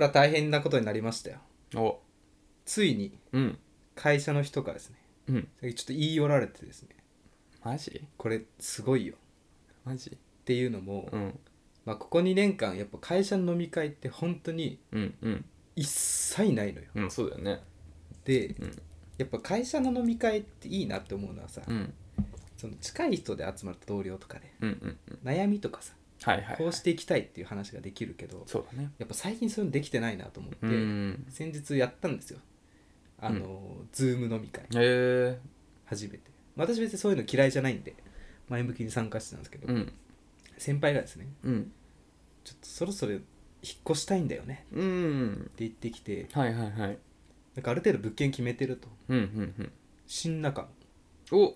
これは大変なことになりましたよ。お。ついにうん。会社の人からですね。うん。ちょっと言い寄られてですね。マジ？これすごいよ。マジ？っていうのも、うん。まあ、ここ2年間やっぱ会社の飲み会って本当にうんうん。一切ないのよ。うんそうだよね。で、うん。やっぱ会社の飲み会っていいなって思うのはさ、うん。その近い人で集まった同僚とかでうんうんうん。悩みとかさはいはいこうしていきたいっていう話ができるけどそうだね。やっぱ最近そういうのできてないなと思って、うん。先日やったんですよ。あの、ズーム飲み会。へえ初めて。私別にそういうの嫌いじゃないんで前向きに参加してたんですけど、うん。先輩がですねうん。ちょっとそろそろ引っ越したいんだよね。うん。って言ってきてはいはいはい。なんかある程度物件決めてると。うんうんうん。新中お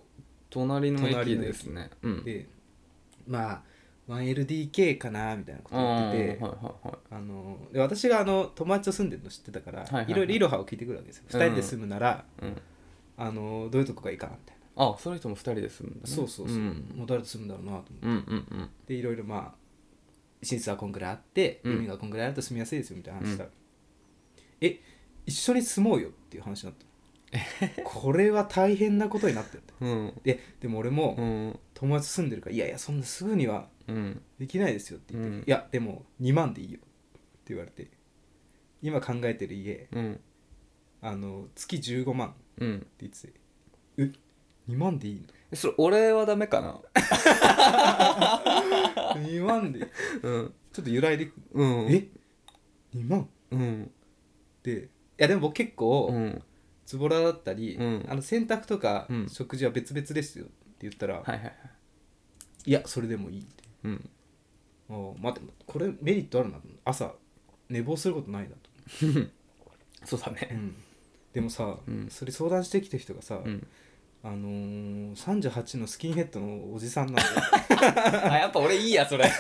隣の駅駅ですね。うん。野でまあ 1LDK かなみたいなことあ言っててあので私があの友達と住んでるの知ってたから、いはいはいはい。ろいろいろはを聞いてくるわけですよ、うん。2人で住むならうん。あのどういうとこがいいかなみたいあその人も二人で住むんだな、ね。そうそうそう、ん。もう誰と住むんだろうなと思って。うんうんうん。でいろいろまあ寝室はこんぐらいあってうん。海がこんぐらいあると住みやすいですよみたいな話したら、え一緒に住もうよっていう話になった これは大変なことになってるうん。ででも俺もうん。友達住んでるからいやいやそんなすぐにはうん。できないですよって言って、うん。いやでも2万でいいよって言われて今考えてる家うん。あの月15万ってうん言っててえ2万でいいの？えそれ俺はダメかな？2万で。うん。ちょっと揺らいでく？うん。え？2万？うん。でいやでも僕結構、うん。ズボラだったり、うん。あの洗濯とかうん。食事は別々ですよって言ったら、はいはいはい。い、やそれでもいい。ってうん。あー待ってこれメリットあるな朝寝坊することないなと。そうだ思って、ねでもさ、うん。それ相談してきた人がさ、うん。あのー、38のスキンヘッドのおじさんなんだよ。あやっぱ俺いいやそれ。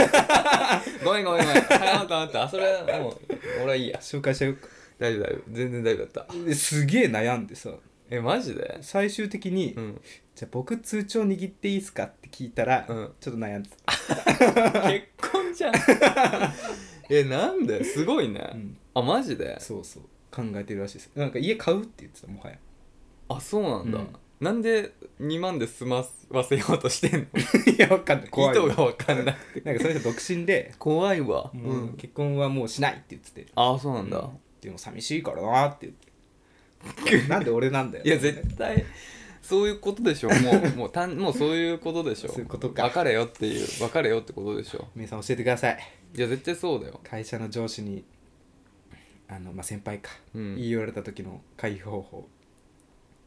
ごめんごめんごめん。はい待った待った。あそれはもう俺はいいや。紹介しちゃうか。大丈夫大丈夫。全然大丈夫だった。ですげえ悩んでさえマジで？最終的に、うん。じゃあ僕通帳握っていいですかって聞いたら、うん。ちょっと悩んでた、結婚じゃん。えなんで？すごいね、うん。あマジで？そうそう。考えてるらしいです。なんか家買うって言ってたもはや。あそうなんだ、うん。なんで2万で済まわせようとしてんの？いやわかんない。怖い意図が分かんないなんかその人独身で、怖いわ。もう結婚はもうしないって言ってて、あそうなんだ、うん。でも寂しいからなって言って なんで俺なんだよ。いや絶対そういうことでしょ。もう もうたんもうそういうことでしょ。そういうことか。別れよっていう別れよってことでしょ。皆さん教えてください。いや絶対そうだよ。会社の上司にあの、まあ、先輩か、うん。言い寄られた時の回避方法。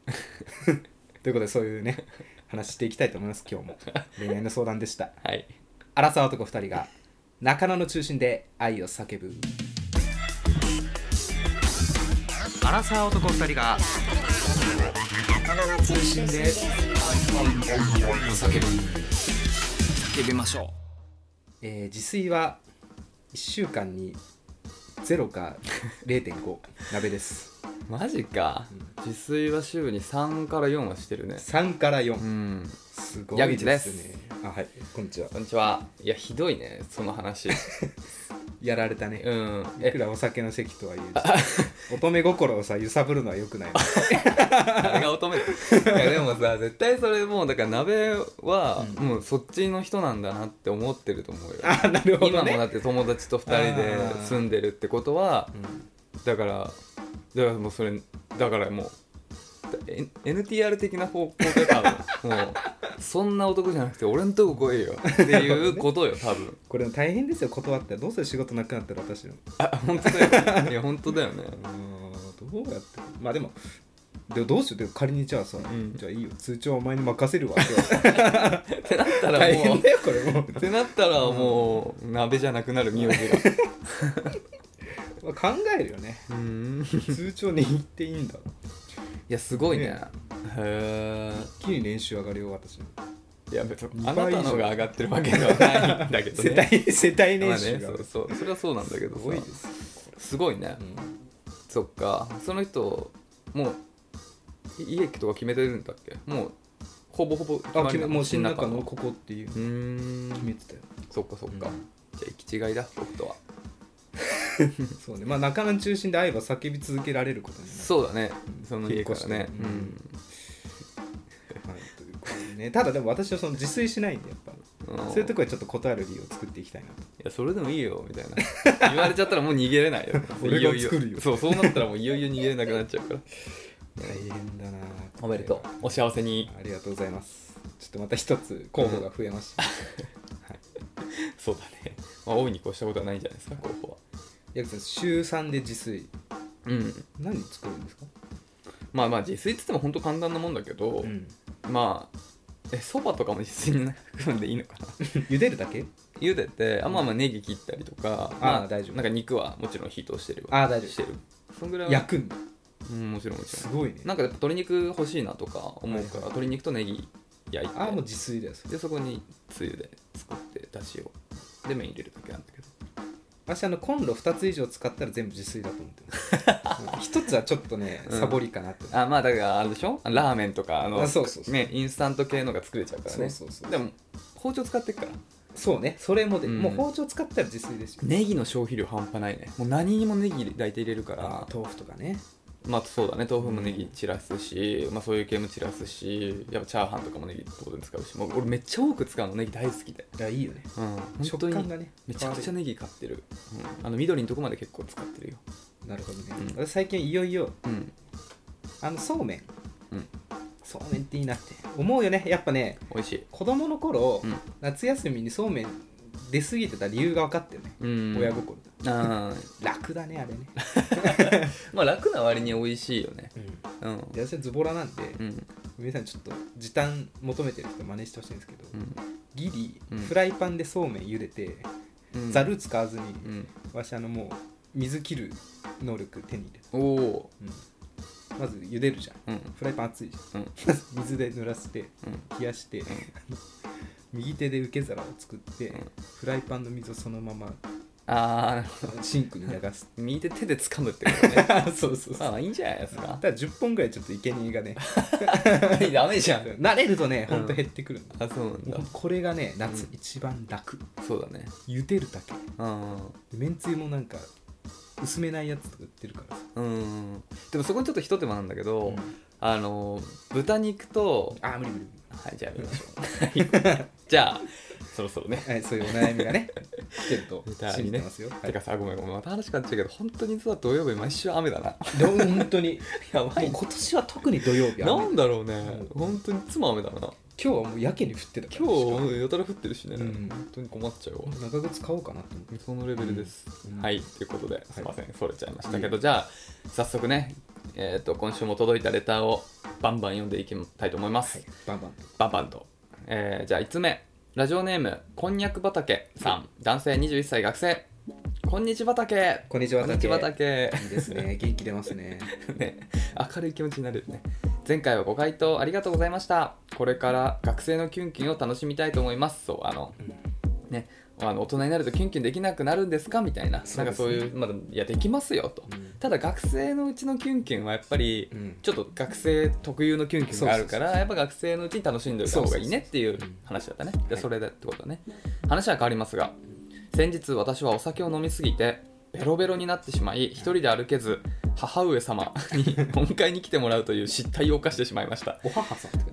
ということでそういうね話していきたいと思います今日も。恋愛の相談でした。はい。荒沢男2人が中野の中心で愛を叫ぶ荒沢男2人が中野の中心で叫ぶ叫びましょえー自炊は1週間に0か 0.5鍋です。うマジか、自炊は週に3から4はしてるね。3から4、うん。すごい矢口でです。すねあはい。こんにちは。こんにちは。いやひどいね。その話 やられたね、うん。いくらお酒の席とはいえ 乙女心をさ揺さぶるのはよくない。あれが乙女いやでもさ絶対それもうだから鍋はうん。もうそっちの人なんだなって思ってると思うよ。あなるほどね。今もだって友達と2人で住んでるってことはうん。だからだからもうそれだからもう NTR 的な方向で多分もうそんな男じゃなくて俺んとこ来いよ。っていうことよ 多分。これ大変ですよ断って。どうせ仕事なくなったら私の。あ本当だよいや本当だよね。うんどうやって。まあでもでもどうしよう。でも仮にじゃあさ、ん。じゃあいいよ。通帳はお前に任せるわ。ってなったらもう。大変だよこれもう。ってなったらもう鍋じゃなくなる 名字が。まあ考えるよね。うん。通帳握っていいんだいやすごいね。ね。へ一気に練習上がるよ私いや別にあなたのが上がってるわけではないんだけど世ね帯世帯まあ年収が。ねそうそうそれはそうなんだけどさ。すごいです。よすごいね、そっか。その人もうい家とか決めてるんだっけ？もうほぼほぼあ決めもう新中ののここっていう。うーん。決めてたよ。そっかそっか、うん。じゃあ行き違いだ僕とは そうね。まあ中野中心で愛は叫び続けられることになる。そうだね。その家からね。引っ越して。はい、ということでね。ただでも私はその自炊しないんでやっぱうん、うん。そういうところはちょっと断る理由を作っていきたいなと。いやそれでもいいよみたいな。言われちゃったらもう逃げれないよ。俺が作るよ。そうそうなったらもういよいよ逃げれなくなっちゃうから。大変だな。おめでとう。お幸せに。ありがとうございます。ちょっとまた一つ候補が増えました、はい。そうだね。まあ大いに越したことはないんじゃないですか候補。はヤクさん週3で自炊。うん。何作るんですか、まあまあ自炊っつっても本当簡単なもんだけど、ん、まあえそばとかも自炊に含んでいいのかな？茹でるだけ？茹でてあまあまあネギ切ったりとか、あまー大丈夫。なんか肉はもちろん火通してるあー大丈夫。してる。そんぐらいは焼くんだ。うんもちろんもちろん。すごいね。なんかやっぱ鶏肉欲しいなとか思うから、はいはい鶏肉とネギ焼いてああもう自炊だよそれ。でそこにつゆで作ってだしを。で麺入れるだけなんだけど私あのコンロ2つ以上使ったら全部自炊だと思ってますうん一つはちょっとねうん。サボりかなって、あまあだからあれでしょ？ラーメンとかあのあそうそうそう。ねインスタント系のが作れちゃうからね。そうそうそうでも包丁使ってっから。そうね。それもで、うん。もう包丁使ったら自炊ですよネギの消費量半端ないね。もう何にもネギ大体入れるから。豆腐とかねまあそうだね。豆腐もネギ散らすし、まあそういう系も散らすしやっぱチャーハンとかもネギ当然使うしもう俺めっちゃ多く使うのネギ大好きで。いやいいよね。うん。本食当に感がねめちゃくちゃネギ買ってる、うん、あの緑のとこまで結構使ってるよ。るなるほどね、うん。私最近いよいようん。あのそうめん、うん。そうめんっていいなって。思うよね。やっぱね美味しい。子供の頃、うん。夏休みにそうめん出過ぎてた理由が分かってるね、うん。親心あー楽だねあれね、まあ楽な割に美味しいよね。うん、うん。で私はズボラなんで、うん。皆さんちょっと時短求めてる人真似してほしいんですけど、うん。ギリ、うん。フライパンでそうめん茹でて、うん。ざる使わずに、うん。私あのもう水切る能力手に入れる、おおうん。まず茹でるじゃん。うん。フライパン熱いじゃん。水で濡らしてうん。冷やして、右手で受け皿を作って、うん。フライパンの水をそのままああなるほど。シンクに流す。右手手で掴むってことね。そうそうそう。まあいいんじゃないですか。ただ10本ぐらいちょっといけにえがね ダメじゃん。慣れるとねうん。ほんと減ってくるんだ、あそうなんだ。これがね夏うん。一番楽。そうだね。茹でるだけ。うんめんつゆもなんか薄めないやつとか売ってるからさ、うんでもそこにちょっとひと手間なんだけど、うん。あの豚肉とあー無理無理無はいじゃあやめましょう。はい。じゃあそろそろね。理はいそういうお悩みがね来てると 信じてますよ、はい。てかさごめんごめん。また話変わっちゃうけど本当にさ土曜日毎週雨だな。でも本当に。やばもう今年は特に土曜日雨。なんだろうね。うん。本当にいつも雨だな今日はもうやけに降ってたから。今日やたら降ってるしね、うん。本当に困っちゃうわ。長靴買おうかなと思って。そのレベルです、うん。はい。ということですいません、それちゃいましたけいいどじゃあ早速ねえー、と今週も届いたレターをバンバン読んでいきたいと思います、はい。バンバンと。バンバンと、えーじゃあ5つ目。ラジオネームこんにゃく畑さん。男性21歳学生こんにち畑こんにちはこんにち畑いいですね。元気出ますね。ね、明るい気持ちになれるね。前回はご回答ありがとうございました。これから学生のキュンキュンを楽しみたいと思います。そうあのねあの大人になるとキュンキュンできなくなるんですか？みたいな。そうですね。なんかそういう、まだいやできますよと、うん。ただ学生のうちのキュンキュンはやっぱり、うん。ちょっと学生特有のキュンキュンがあるからやっぱ学生のうちに楽しんでおいた方がいいねっていうそうそうそう話だったね。はい。でそれだってことだね。話は変わりますが先日私はお酒を飲みすぎてベロベロになってしまい一人で歩けず母上様にお迎えに来てもらうという失態を犯してしまいました。お母さんって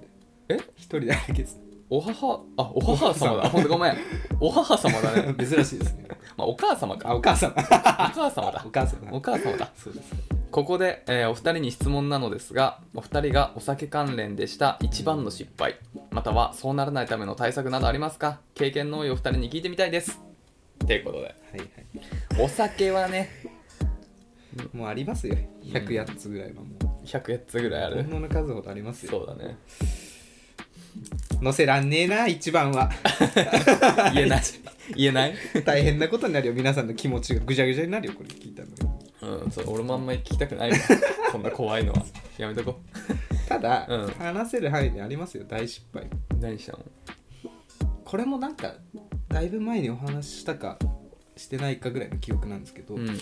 え？一人で歩けず。お母あお母様だ。ほんとごめん。お母様だね、珍しいですね。まあ、お母様あかお母さんお母様だ。お母さんお母様だ。そうです。ここで、えーお二人に質問なのですがお二人がお酒関連でした一番の失敗またはそうならないための対策などありますか？経験の多いお二人に聞いてみたいですということで。はいはい。お酒はねもうありますよ。108つぐらいはも100つぐらいあうる。本物の数ほどありますよ。そうだね。載せらんねえな一番は。言えない。言えない？大変なことになるよ。皆さんの気持ちがぐちゃぐちゃになるよ。これ聞いたのうんそう俺もあんまり聞きたくないわ そんな怖いのは。やめとこただ、うん。話せる範囲にありますよ。大失敗。う何したの？これもなんかだいぶ前にお話ししたかしてないかぐらいの記憶なんですけど、うん。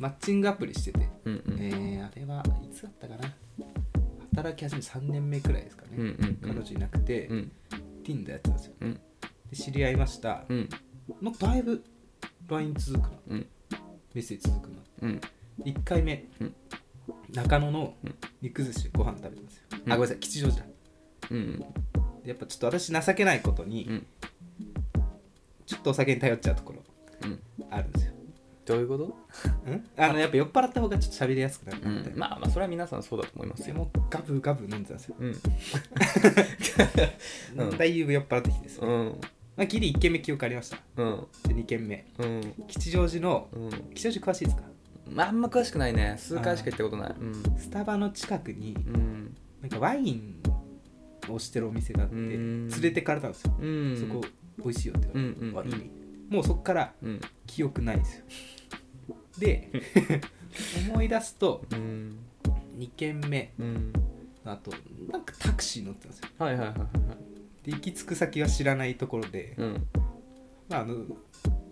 マッチングアプリしてて、うんうん。えーあれはいつだったかな？働き始め3年目くらいですかね、うんうん彼女いなくて、うん。Tinder やってたんですよ。うん。で知り合いました、うん。なんかだいぶ LINE 続くな。うん。メッセージ続くのうん。1回目、うん。中野のうん。肉寿司でご飯食べてますよ、うん。あごめんなさい吉祥寺だ。うんでやっぱちょっと私情けないことに、うん。ちょっとお酒に頼っちゃうところうん。あるんですよ、どういうこと？うん、あのやっぱ酔っ払った方がちょっと喋りやすくなるうみたいな、ん。まあまあそれは皆さんそうだと思いますよ。でもガブガブ飲んでたんですよ、うん。う んだいぶ酔っ払ってきてです。ね、うん。まあ、ギリ1軒目記憶ありました。うん。で2軒目。うん。吉祥寺のうん。吉祥寺詳しいですか？まああんま詳しくないね。数回しか行ったことない。うん。スタバの近くにうん。なんかワインをしてるお店があってうん。連れてかれたんですよ、うん。そこ美味しいよって言われて、うんうんうん。あいいね。もうそこからうん。記憶ないんですよ。で 思い出すとうん。2軒目うん。あとなんかタクシー乗ってたんですよ。はいはいはいはいで行き着く先は知らないところで、うん。まあ、あの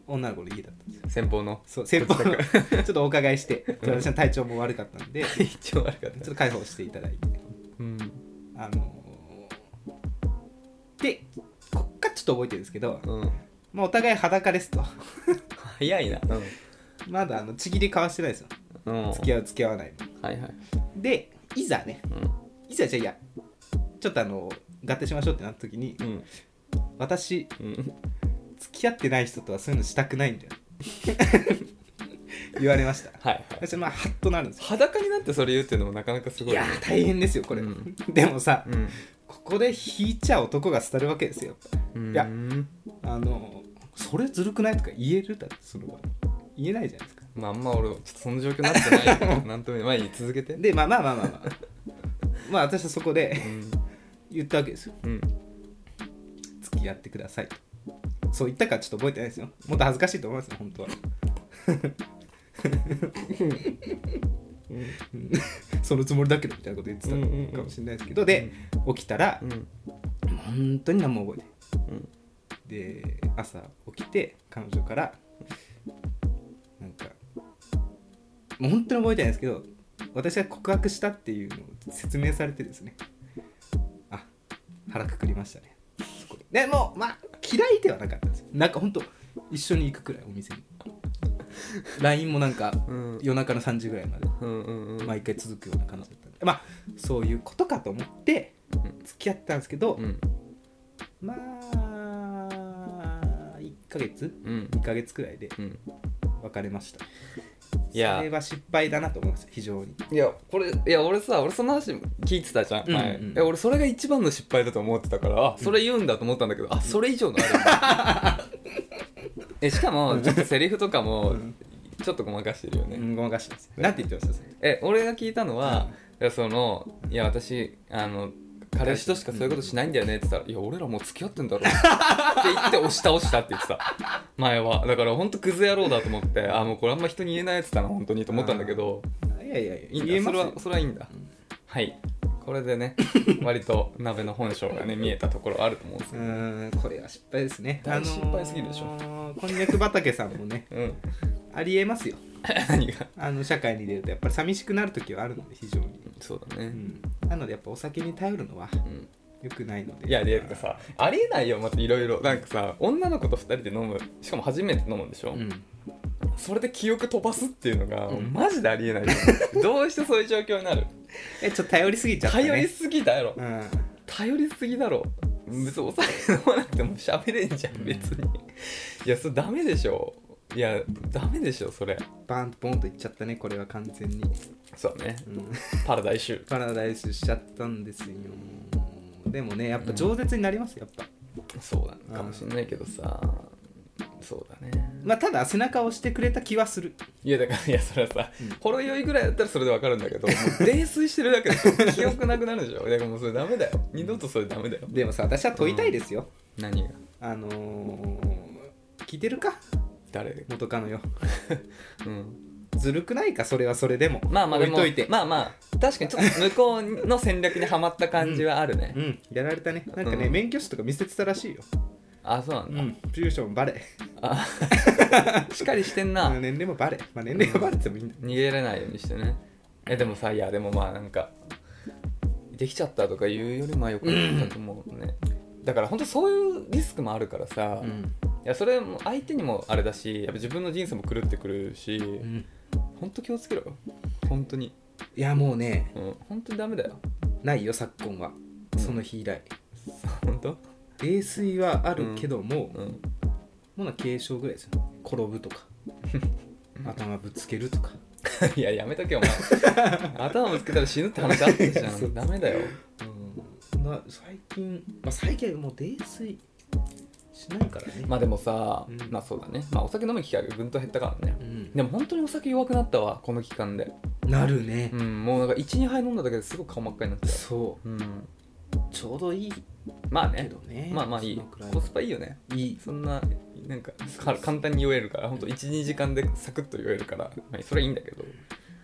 女の子の家だったんですよ。先方の？そう先方の。ちょっとお伺いして私の体調も悪かったんでち 一応悪かっょっと解放していただいて。うん。あのーでこっからちょっと覚えてるんですけど、うん。まあ、お互い裸ですと。早いな。まだあのちぎり交わしてないですよ。うん。付き合う付き合わないの。はいはい。でいざねうん。いざじゃあいやちょっとあの合体しましょうってなった時にうん。私うん。付き合ってない人とはそういうのしたくないんだよ。言われました。はいはい。私まあハッとなるんですよ。裸になってそれ言うっていうのもなかなかすごいね。いやー大変ですよこれ、うん。でもさ、うんここで引いちゃ男が廃るわけですようん。いやあのそれずるくないとか言えるだってその場言えないじゃないですか。まああんま俺ちょっとその状況になってないよ なんとも言えない。まあいい続けて。でまあまあまあまあまあ。まあ私はそこでうん。言ったわけですよ。うん。付き合ってください。とそう言ったかちょっと覚えてないですよ。もっと恥ずかしいと思いますよ本当は。うん そのつもりだけどみたいなこと言ってたかもしれないですけど、で起きたらう、ん。本当に何も覚えてない。うん。で朝起きて彼女からなんかもう本当に覚えてないんですけど私が告白したっていうのを説明されてですね。あ腹くくりましたね。で。もまあ嫌いではなかったんですよ。なんか本当一緒に行くくらいお店に LINE もなんかうん。夜中の3時ぐらいまで。うんうんうん。毎回続くような感じだったんでまあそういうことかと思って付き合ってたんですけど、うん。まあ1ヶ月？うん。2ヶ月くらいでうん。別れました。いや。それは失敗だなと思います非常に。いやこれいや俺さ俺その話聞いてたじゃん、うんうん前。いや俺それが一番の失敗だと思ってたからあそれ言うんだと思ったんだけど、あそれ以上のある えしかもちょっとセリフとかもうん。ちょっとごまかしてるよね、うんごまかしてますなんて言ってました？え俺が聞いたのは、いやそのいや私あの彼氏としかそういうことしないんだよねって言ったら「いや俺らもう付き合ってんだろ」って言って押し倒したって言ってた。前は。だからほんとクズ野郎だと思ってあもうこれあんま人に言えないやつだな本当にと思ったんだけど。いやいやいやそれはそれはいいんだ、はいこれでね 割と鍋の本性がね見えたところあると思うんですうけど。ーんこれは失敗ですね。大失敗すぎるでしょ。あのーこんにゃく畑さんもね うん。ありえますよ。何が？あの社会に出るとやっぱり寂しくなる時はあるので非常に、そうだね。うん、なのでやっぱお酒に頼るのはうん。良くないので。いやでさありえないよまたいろいろ。なんかさ女の子と2人で飲むしかも初めて飲むんでしょ、うん。それで記憶飛ばすっていうのが、うん。マジでありえないよどうしてそういう状況になる？えちょっと頼りすぎちゃったね。頼りすぎだろ。うん。頼りすぎだろ。別にお酒飲まなくても喋れんじゃん別に。いやそれダメでしょ。いやダメでしょそれ。バーンとボンといっちゃったねこれは完全に、そうね。うん、パラダイシュパラダイスしちゃったんですよ。でもねやっぱ饒舌になりますやっぱ、そうだねかもしんないけどさそうだね。まあただ背中を押してくれた気はする。いやだからいやそれはさ、うん。ほろ酔いぐらいだったらそれでわかるんだけどもう泥酔してるだけで記憶なくなるでしょ。だからもうそれダメだよ。二度とそれダメだよ。でもさ私は問いたいですよ、何が？あのー、聞いてるか？誰？が元カノよ。うん。ずるくないか？それはそれでも。まあまあでもまあまあ確かにちょっと向こうの戦略にはまった感じはあるね、うん。やられたね。なんかね、うん。免許証とか見せてたらしいよあそうなんだ、うん住所もバレ。あ しっかりしてんな、年齢もバレ。まあ年齢がバレてもいいんだ。逃げれないようにしてね。えでもさいやでもまあなんかできちゃったとか言うよりもよかったと思うね、だから本当そういうリスクもあるからさ、うん。やそれも相手にもあれだしやっぱ自分の人生も狂ってくるしうん。本当気をつけろ。よ本当に。いやもうね。うん。本当にダメだよ。ないよ昨今は。うんその日以来。本当？泥酔はあるけども、うんもうな軽傷ぐらいですよ。転ぶとか。頭ぶつけるとか。いややめとけよお前。頭ぶつけたら死ぬって話あったじゃん。ダメだよ。うん。な最近、まあ、最近はもう泥酔しないからね、まあでもさ、うん。まあそうだね。まあお酒飲む機会がぐんと減ったからね。うん。でも本当にお酒弱くなったわこの期間で。なるね。う、ん。もうなんか12杯飲んだだけですごく顔真っ赤になっちゃそう。うんちょうどいいまあね。ね。まあまあいい。コスパいいよね。いい。そんななんかか簡単に酔えるから。本当12時間でサクッと酔えるから、まあ、それはいいんだけど。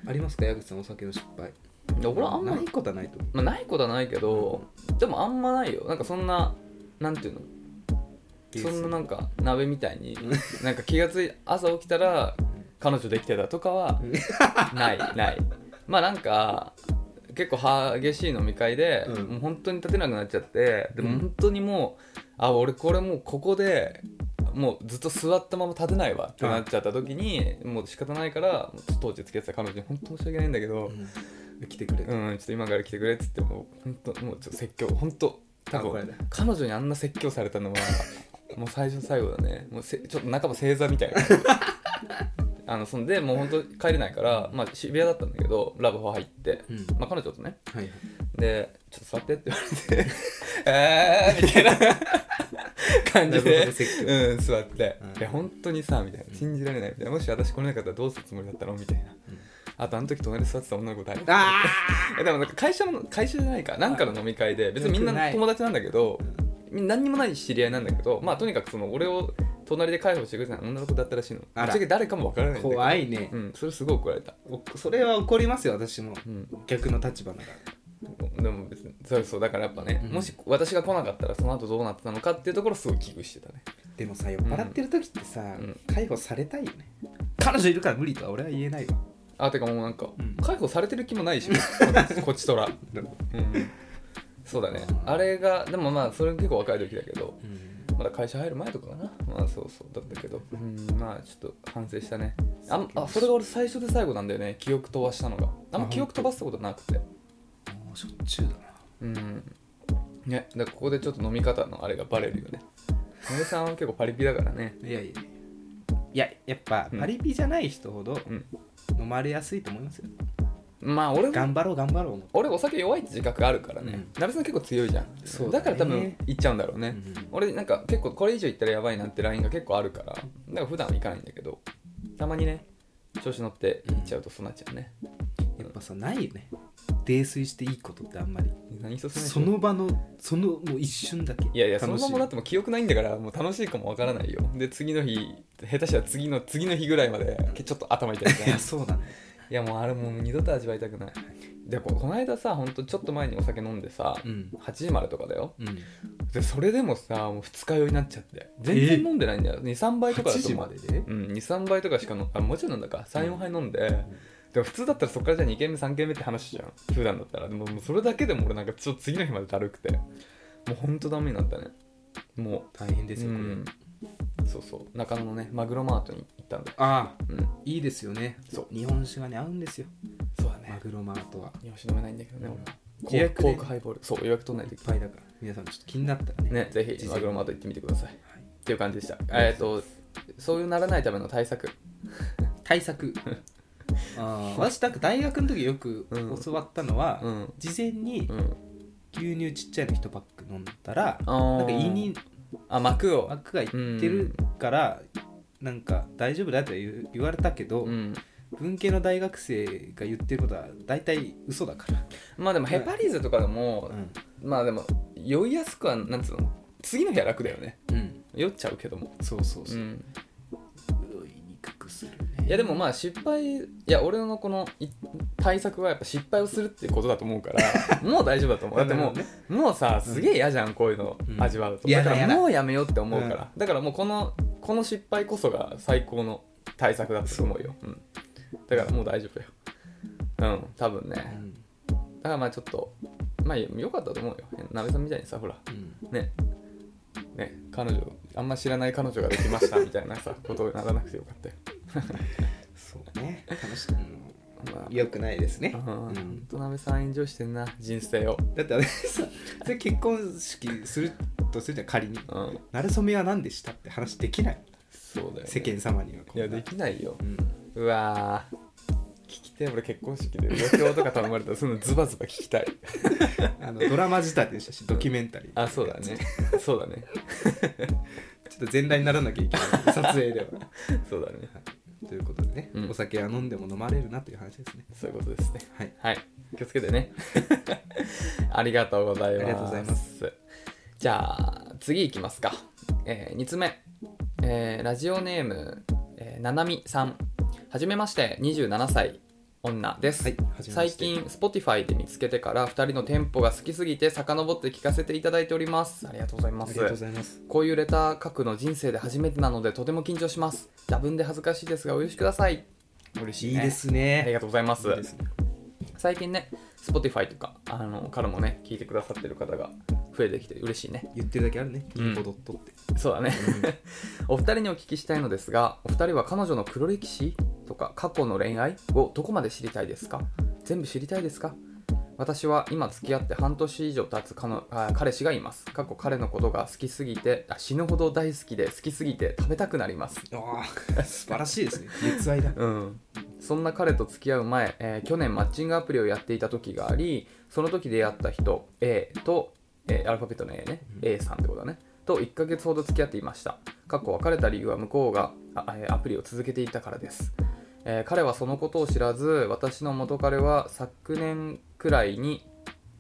ありますか？矢口さんお酒の失敗。で俺はあんまないことはないと思まあ、ないことはないけど、でもあんまないよ。なんかそんななんていうの？そんななんか鍋みたいになんか気がつい朝起きたら彼女できてたとかはないない。まあなんか結構激しい飲み会で、うん。もう本当に立てなくなっちゃってでもうん。本当にもう、あ俺これもうここでもうずっと座ったまま立てないわってなっちゃった時に、もう仕方ないから当時付き合ってた彼女に本当申し訳ないんだけど、うん来てくれて、うん、ちょっと今から来てくれっつってもう本当もうちょっと説教本当多分彼女にあんな説教されたのはもう最初最後だね。もうせちょっと半ば正座みたいな あのそんでもう本当帰れないから、まあ、渋谷だったんだけどラブホ入って、うん。まあ、彼女とね。はいはい。でちょっと座ってって言われて えーみたいな 感じでうん座って、うん。いや本当にさみたいな。信じられないみたいな。もし私来れなかったらどうするつもりだったの？みたいな、あとあの時隣に座ってた女の子誰？あ えでもなんか会社の会社じゃないか。なんかの飲み会で別にみんな友達なんだけど何にもない知り合いなんだけどまあとにかくその俺を隣で介抱してくれた女の子だったらしいの。ぶっちあらゃけ誰かもわからないんだけど。怖いね。うんそれすごい怒られた。おそれは怒りますよ私も。うん。逆の立場なら。でも別にそうそうだからやっぱね、うん。もし私が来なかったらその後どうなってたのかっていうところすごい危惧してたね。でもさ酔っ払ってる時ってさ、ん。介護されたいよね。彼女いるから無理とは俺は言えないわ。あてかもうなんか、うん。介護されてる気もないし こっちとら、うん、そうだね。あれがでもまあそれ結構若い時だけどまだ会社入る前とかかなまあそうそうだったけど。うんまあちょっと反省したね。あんあそれが俺最初で最後なんだよね。記憶飛ばしたのが。あんま記憶飛ばしたことなくて。もうしょっちゅうだな。うん。ねだからここでちょっと飲み方のあれがバレるよね。野出さんは結構パリピだからね。いやいや。いややっぱうん。パリピじゃない人ほどうん。飲まれやすいと思いますよまあ俺も。頑張ろう頑張ろう思って。俺お酒弱いって自覚あるからね、うん。なべさん結構強いじゃん。そうだから多分行っちゃうんだろうね、うん俺なんか結構これ以上行ったらやばいなってラインが結構あるから。だから普段は行かないんだけどたまにね調子乗って行っちゃうとそうなっちゃうね、やっぱさないよね。泥酔していいことってあんまり。何その場のそのもう一瞬だけ。いやいやその楽しい。ままだってもう記憶ないんだからもう楽しいかもわからないよ。で次の日下手したら次の次の日ぐらいまでちょっと頭痛いみたいいなやそうだねいやもうあれもう二度と味わいたくない。でここの間さほんとちょっと前にお酒飲んでさ、うん。8時までとかだよ。うん。でそれでもさもう二日酔いになっちゃって。全然飲んでないんだよ。23杯とかだ8と思う。時までで？うん23杯とかしかのあもちろん飲んだか34杯飲んで、でも普通だったらそこからじゃあ2軒目3軒目って話じゃん。普段だったら。でももうそれだけでも俺なんかちょっと次の日までだるくて。もうほんとダメになったね。もう。大変ですよこれ。うんそうそう。中野のねマグロマートに行ったんだああ。うん。いいですよね。そう。日本酒がね合うんですよ。そうだマグロマートは。日本酒飲めないんだけどね俺。は予約で。コークハイボール。そう予約取んないといい。っぱいだから。皆さんちょっと気になったらね。ねぜひマグロマート行ってみてください。はい。っていう感じでした。えっ、とそういうならないための対策。対策。あー私なんか大学の時よくうん。教わったのは、うん。事前にうん。牛乳ちっちゃいの1パック飲んだらあー。なんか胃にあ膜を。膜がいってるから、なんか大丈夫だって言う言われたけど、うん。文系の大学生が言ってることは大体嘘だから、まあでもヘパリーゼとかでも、まあでも酔いやすくはなんつうの次の日は楽だよね。うん、酔っちゃうけども。そうそうそう、うん。酔いにくくする。ねいやでもまあ失敗いや俺のこのい対策はやっぱ失敗をするっていうことだと思うから もう大丈夫だと思う。だってもうもうさすげえ嫌じゃんこういうのうん味わうと、やだやだだからもうやめようって思うから、だからもうこのこの失敗こそが最高の対策だと思うよ、う。ん、だからもう大丈夫よ。うん多分ね。うん。だからまあちょっとまあよかったと思うよ。なべさんみたいにさほら。うん。ねね彼女あんま知らない彼女ができました みたいなさことにならなくてよかったよ、そうね。楽しく、うんまあ。よくないですね、うん。うん。渡辺さんエンジョイしてんな人生を、だってあれさそれ結婚式するとするじゃん仮に。うん、「馴れ初めは何でした?」って話できない。そうだよ、ね、世間様にはいやできないよ。うん。うわー聞きてえ俺結婚式で余興とか頼まれたらそのズバズバ聞きたい。あのドラマ仕立てでしたしドキュメンタリー。あそうだね。そうだね。ちょっと全裸にならなきゃいけない。撮影では。そうだね。ということでね、うん。お酒は飲んでも飲まれるなという話ですね。そういうことですね。はい。はい。気をつけてね。ありがとうございます。ありがとうございます。じゃあ次いきますか、え2つ目、えーラジオネーム、えーななみさんはじめまして27歳女です、はい最近 Spotify で見つけてから2人のテンポが好きすぎて遡って聞かせていただいております。ありがとうございます。ありがとうございます。こういうレター書くの人生で初めてなのでとても緊張します。多分で恥ずかしいですがお許しください。嬉しいね。いいですありねがとうございます。いいですね。最近ね Spotify とかあのからもね聞いてくださってる方が増えてきて嬉しいね。言ってるだけあるね。うん。インポドットって、そうだね。お二人にお聞きしたいのですがお二人は彼女の黒歴史？とか過去の恋愛をどこまで知りたいですか？全部知りたいですか？私は今付き合って半年以上経つ彼のあ彼氏がいます。過去彼のことが好きすぎてあ死ぬほど大好きで好きすぎて食べたくなります。ああ素晴らしいですね。熱愛だ。うん、そんな彼と付き合う前、えー去年マッチングアプリをやっていた時がありその時出会った人 A と、えーアルファベットの A ね、A さんってことだね。と1ヶ月ほど付き合っていました。過去別れた理由は向こうがあえーアプリを続けていたからです、えー彼はそのことを知らず私の元彼は昨年くらいに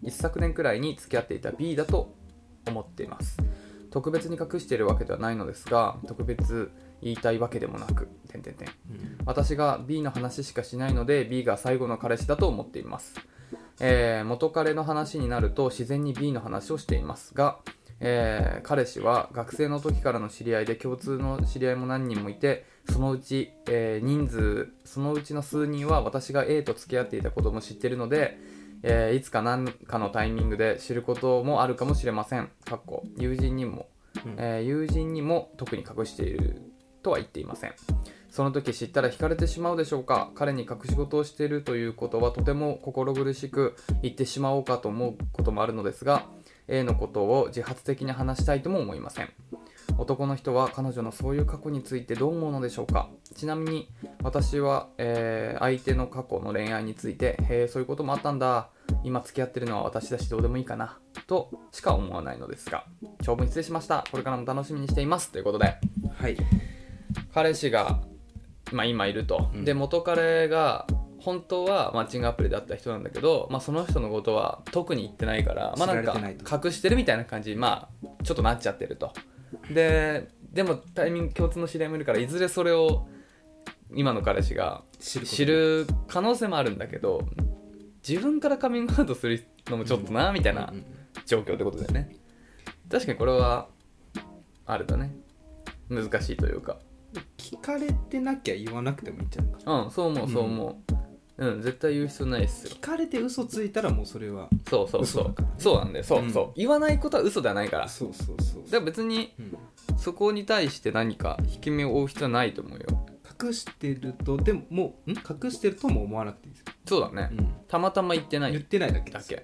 一昨年くらいに付き合っていた B だと思っています。特別に隠しているわけではないのですが特別言いたいわけでもなく点々点私が B の話しかしないので B が最後の彼氏だと思っています、えー元彼の話になると自然に B の話をしていますが、えー彼氏は学生の時からの知り合いで共通の知り合いも何人もいてそのうち、えー人数そのうちの数人は私が A と付き合っていたことも知っているので、えーいつか何かのタイミングで知ることもあるかもしれません。かっこ。友人にも、うん。えー友人にも特に隠しているとは言っていません。その時知ったら惹かれてしまうでしょうか。彼に隠し事をしているということはとても心苦しく言ってしまおうかと思うこともあるのですが A のことを自発的に話したいとも思いません男の人は彼女のそういう過去についてどう思うのでしょうか？ちなみに私は、えー相手の過去の恋愛についてへえそういうこともあったんだ。今付き合ってるのは私だしどうでもいいかな。としか思わないのですが。長文失礼しました。これからも楽しみにしています。ということで。はい。彼氏が、まあ、今いると、うん。で元彼が本当はマッチングアプリで会った人なんだけど、まあ、その人のことは特に言ってないから、まあ、なんか隠してるみたいな感じに、まあ、ちょっとなっちゃってるとででもタイミング共通の知り合いもいるからいずれそれを今の彼氏が知る可能性もあるんだけど自分からカミングアウトするのもちょっとな、みたいな状況ってことだよね。確かにこれはあれだね。難しいというか。聞かれてなきゃ言わなくてもいいんじゃないか。うんそう思うそう思う。うん、絶対言う必要ないっすよ。聞かれて嘘ついたらもうそれはそうそうそう。嘘だからね。そうなんだよ。そう、う。ん。そう言わないことは嘘ではないから。そうそうそうだから別にうん。そこに対して何か引き目を負う必要はないと思うよ。隠してるとでももうん？隠してるとも思わなくていいですよ、そうだね、うん。たまたま言ってない。言ってないだけです。よ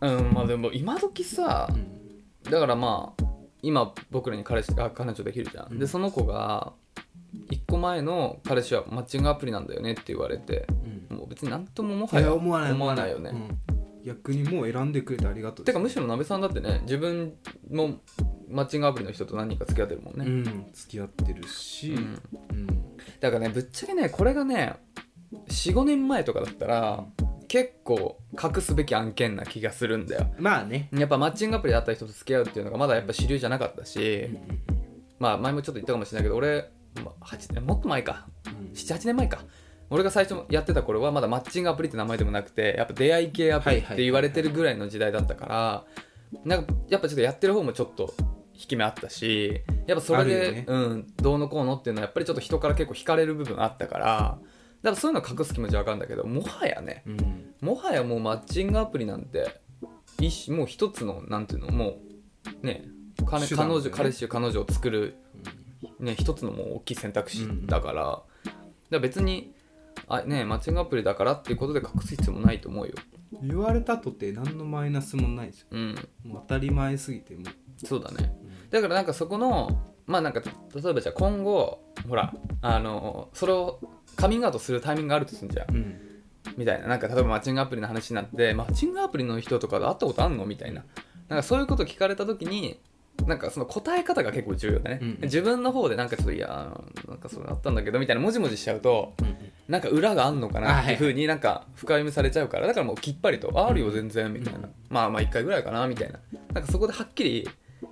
だうん。うんまあでも今時さうん。だからまあ今僕らに彼氏あ彼女できるじゃん、うん。でその子が1個前の彼氏はマッチングアプリなんだよねって言われてうん。もう別になんとももはいやや思わない。思わないよね、うん。逆にもう選んでくれてありがとうてかむしろ鍋さんだってね自分もマッチングアプリの人と何人か付き合ってるもんね、うん。付き合ってるし、うん。うん。だからねぶっちゃけねこれがね45年前とかだったら結構隠すべき案件な気がするんだよ。まあね、やっぱマッチングアプリで会った人と付き合うっていうのがまだやっぱ主流じゃなかったし、うんまあ前もちょっと言ったかもしれないけど俺、まあ、8年もっと前か。うん。78年前か。俺が最初やってた頃はまだマッチングアプリって名前でもなくてやっぱ出会い系アプリって言われてるぐらいの時代だったからなんかやっぱちょっとやってる方もちょっと引き目あったしやっぱそれで、ね。うん、どうのこうのっていうのはやっぱりちょっと人から結構惹かれる部分あったからだからそういうの隠す気持ちは分かるんだけどもはやねうん。もはやもうマッチングアプリなんて一種もう一つのなんていうのもうね。彼女彼氏彼女を作る、ね、一つのもう大きい選択肢だから,、だから別にあ、ね、マッチングアプリだからっていうことで隠す必要もないと思うよ、言われたとって何のマイナスもないですよ。うん、もう当たり前すぎてもう。そうだね。だからなんかそこのまあなんか例えばじゃあ今後ほらあのそれをカミングアウトするタイミングがあるとするんじゃん。うん。みたいな。なんか例えばマッチングアプリの話になってマッチングアプリの人とかで会ったことあんのみたいな。なんかそういうこと聞かれた時になんかその答え方が結構重要だね、うん自分の方でなんかちょっといやなんかそれあったんだけどみたいなもじもじしちゃうとなんか裏があんのかな？っていうふうになんか深読みされちゃうからだからもうきっぱりと「ああるよ全然」みたいな、うんまあまあ1回ぐらいかなみたいな。なんかそこではっきり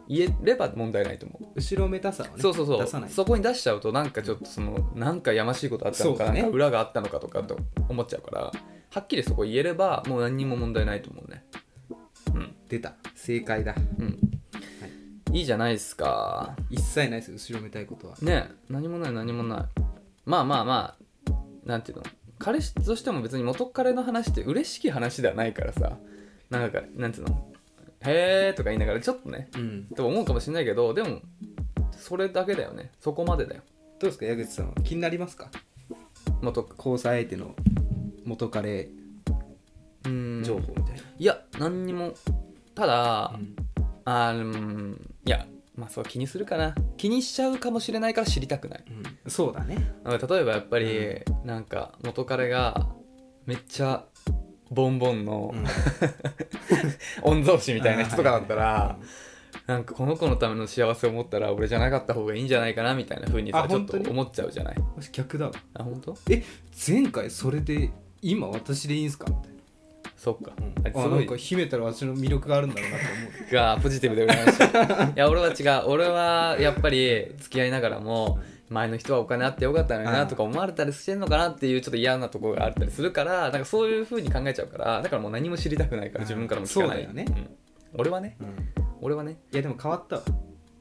言えれば問題ないと思う。後ろめたさはねそうそうそう。出さないそこに出しちゃうとなんかちょっとそのなんかやましいことあったのか、ね。裏があったのかとかと思っちゃうからはっきりそこ言えればもう何にも問題ないと思うね。うん。出た。正解だ。うん、い、いじゃないですか。一切ないです後ろめたいことは。ね何もない何もない。まあまあまあなんていうの。彼氏としても別に元彼の話って嬉しき話ではないからさ。なんかなんていうの。へーとか言いながらちょっとねうん。と思うかもしれないけどでもそれだけだよね。そこまでだよ。どうですか矢口さんは。気になりますか？元交際相手の元彼うん。情報みたいな、いや何にも。ただ、うんあーうんいやまあそう気にするかな。気にしちゃうかもしれないから知りたくない。うん。そうだね。あ例えばやっぱり、なんか元彼がめっちゃボンボンの、御曹司みたいな人とかだったら、なんかこの子のための幸せを持ったら俺じゃなかった方がいいんじゃないかなみたいな風にさちょっと思っちゃうじゃない？私逆だわ。あ本当？え前回それで今私でいいんすかみたいそっか、な、ああすごい。なんか秘めたら私の魅力があるんだろうなと思う。がポジティブで羨ましい。いや俺は違う。俺はやっぱり付き合いながらも前の人はお金あってよかったのになとか思われたりしてんのかなっていうちょっと嫌なところがあったりするからなんかそういう風に考えちゃうからだからもう何も知りたくないから自分からも聞かないそうだよね。ん。俺はね。うん。俺はね。いやでも変わったわ。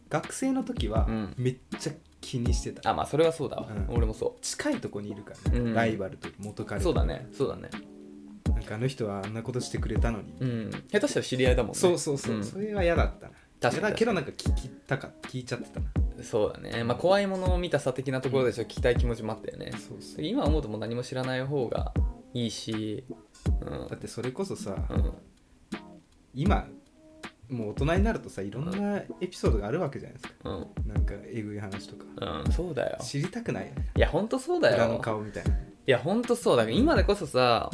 学生の時はうん。めっちゃ気にしてた、あまあそれはそうだわ、うん。俺もそ近いとこにいるからね、うん。ライバルと元彼うそうだね。そうだねかあの人はあんなことしてくれたのに、うん。下手したら知り合いだもんね。そうそうそう、ん。それは嫌だったな。確かにけどなんか聞きたか聞いちゃってたな。そうだね。まあ怖いものを見たさ的なところでちょっと聞きたい気持ちもあったよね、そうそう今思うともう何も知らない方がいいしうん。だってそれこそさ、うん。今もう大人になるとさいろんなエピソードがあるわけじゃないですか。うん。なんかえぐい話とか。うん、そうだよ。知りたくないよね。いやほんとそうだ裏のよ顔みたいな。いやほんとそう。だから今でこそさ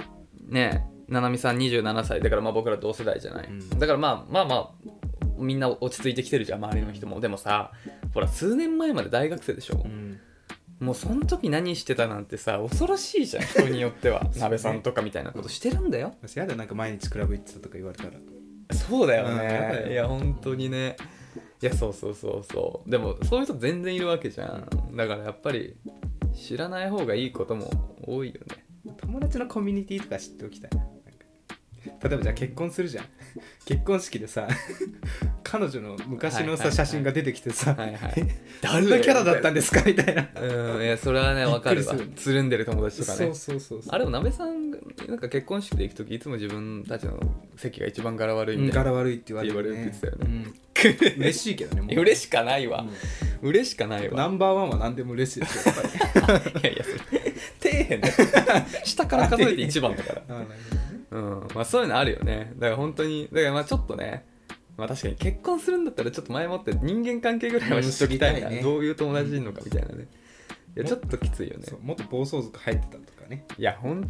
ねななみさん27歳だからまあ僕ら同世代じゃない、うん。だからまあまあまあみんな落ち着いてきてるじゃん周りの人も。でもさほら数年前まで大学生でしょ、うん。もうその時何してたなんてさ恐ろしいじゃん人によっては。ね 鍋さんとかみたいなことしてるんだよ。私やだなんか毎日クラブ行ってたとか言われたら。そうだようんいや本当にね。いやそうそうそうそう。でもそういう人全然いるわけじゃん。だからやっぱり知らない方がいいことも多いよね友達のコミュニティとか知っておきたいな。なんか。例えばじゃあ結婚するじゃん。結婚式でさ 彼女の昔のさ、はいはいはい。写真が出てきてさ、はいはい。どんなキャラだったんですか？みたいな。うんいやそれはね分かるわ。びっくりする。つるんでる友達とかね。そうそうそうそう。あれも鍋さんなんか結婚式で行く時いつも自分たちの席が一番柄悪いみたいな、柄悪いって言われる、ね、って言われうん。嬉しいけどねもう。嬉しかないわ、嬉しかないわ。ナンバーワンは何でも嬉しいですよやっぱり。いやいやそれ底辺だよ 下から数えて一番だから。うん。まあそういうのあるよね。だから本当にだからまあちょっとねまあ確かに結婚するんだったらちょっと前もって人間関係ぐらいは知っときたいな、ねどういう友達いるのかみたいなね。いやちょっときついよね。もっと暴走族入ってたとかね。いや本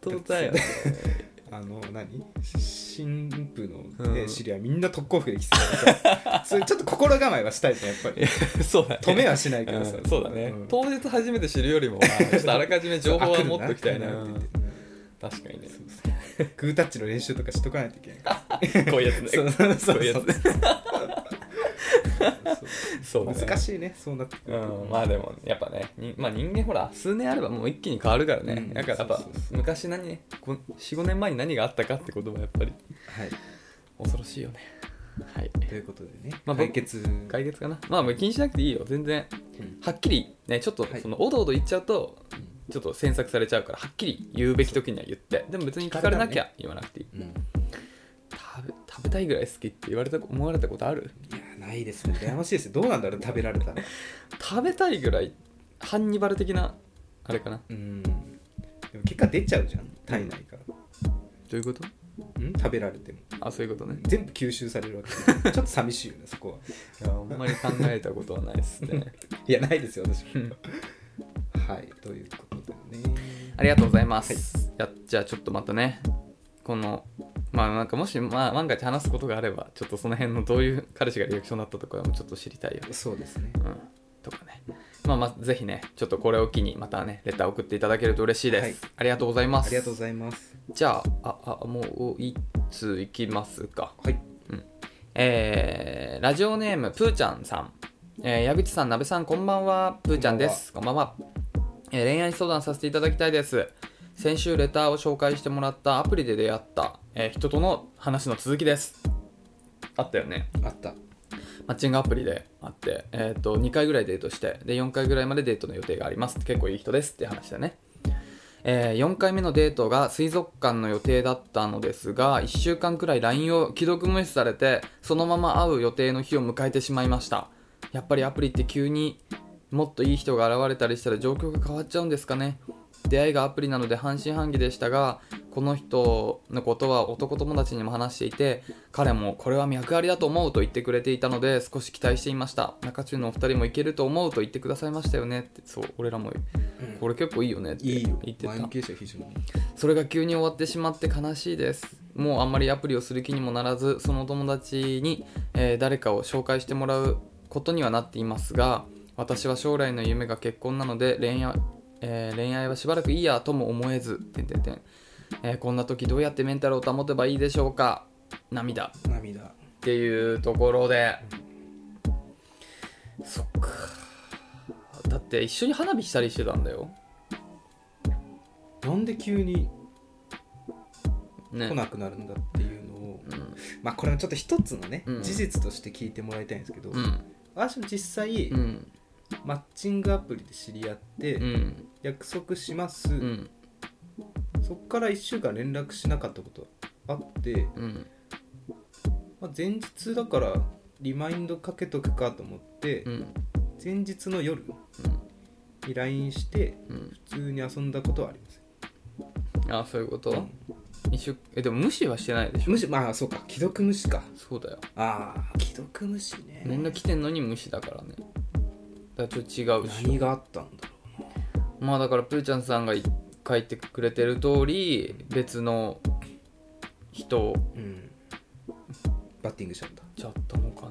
当だよね あの何？新婦の、ねうん。知り合いみんな特攻服で来てた それちょっと心構えはしたいねやっぱり。そうだね。止めはしないけどさ、うんそうだね、ん。当日初めて知るよりもまあちょっとあらかじめ情報は持っときたいな。って言って。確かにね。グータッチの練習とかしとかないといけない こういうやつね。そうそうそうこういうやつそう。だね。難しいね。そうなってくると。うん、まあでもやっぱねに、まあ、人間ほら数年あればもう一気に変わるからね、うん。だからやっぱ昔何ね45年前に何があったかってことはやっぱりはい。恐ろしいよね。はい。ということでね、まあ僕解決。解決かな。まあもう気にしなくていいよ全然。うん。はっきりねちょっとはい。そのおどおど言っちゃうとちょっと詮索されちゃうからはっきり言うべき時には言って。でも別に聞かれなきゃ言わなくていい。うん。い食べ食べたいぐらい好きって言われた思われたことある？やなないですね。羨ましいですよ。どうなんだろう食べられたら。食べたいぐらいハンニバル的なあれかな。うん。でも結果出ちゃうじゃん体内から、どういうこと？うん、食べられても。あそういうことね。全部吸収されるわけ。ちょっと寂しいよねそこは。いやあんまり考えたことはないですね。いやないですよ私。うん。もはいということでね。ありがとうございます、やじゃあちょっとまたねこのまあなんかもし、まあ、万が一話すことがあればちょっとその辺のどういう彼氏がリアクションだったとかもちょっと知りたいよそうですねうん、とかね。まあまあ、ぜひね、ちょっとこれを機にまたね、レター送っていただけると嬉しいです。はいありがとうございます。ありがとうございますじゃあ、あ、あ、もう一通いきますか？はいえー、ラジオネーム、ぷーちゃんさん。えー、矢口さん、なべさん、こんばんは。ぷーちゃんです。こんばんは。えー恋愛相談させていただきたいです。先週レターを紹介してもらったアプリで出会った、えー人との話の続きです。あったよね。あった。マッチングアプリであって、えー、と2回ぐらいデートしてで4回ぐらいまでデートの予定があります。結構いい人ですって話だね、え4回目のデートが水族館の予定だったのですが1週間くらい LINE を既読無視されてそのまま会う予定の日を迎えてしまいました。やっぱりアプリって急にもっといい人が現れたりしたら状況が変わっちゃうんですかね出会いがアプリなので半信半疑でしたがこの人のことは男友達にも話していて彼もこれは脈ありだと思うと言ってくれていたので少し期待していました。中中のお二人もいけると思うと言ってくださいましたよね。ってそう俺らもこれ結構いいよねって言ってた。それが急に終わってしまって悲しいです。もうあんまりアプリをする気にもならずその友達に、えー誰かを紹介してもらうことにはなっていますが私は将来の夢が結婚なので恋愛,、えー恋愛はしばらくいいやとも思えずてんてんてん。えーこんな時どうやってメンタルを保てばいいでしょうか？涙。涙。っていうところで。そっか。だって一緒に花火したりしてたんだよ。なんで急にね。来なくなるんだっていうのを、うん。まあこれはちょっと一つのね、うん。事実として聞いてもらいたいんですけど、うん。私も実際、うん。マッチングアプリで知り合って、うん約束します、うん。そっから1週間連絡しなかったことあって、うん。まあ、前日だからリマインドかけとくかと思って、うん。前日の夜に LINE してうん。普通に遊んだことはあります。あそういうこと、一週えでも無視はしてないでしょ？無視まあそうか。既読無視か。そうだよ。ああ既読無視ね。連絡来てんのに無視だからね。だからちょっと違うし何があったんだろまあだからプーちゃんさんがい書いてくれてる通り別の人ううん。バッティングしちゃった。ちゃったのかな、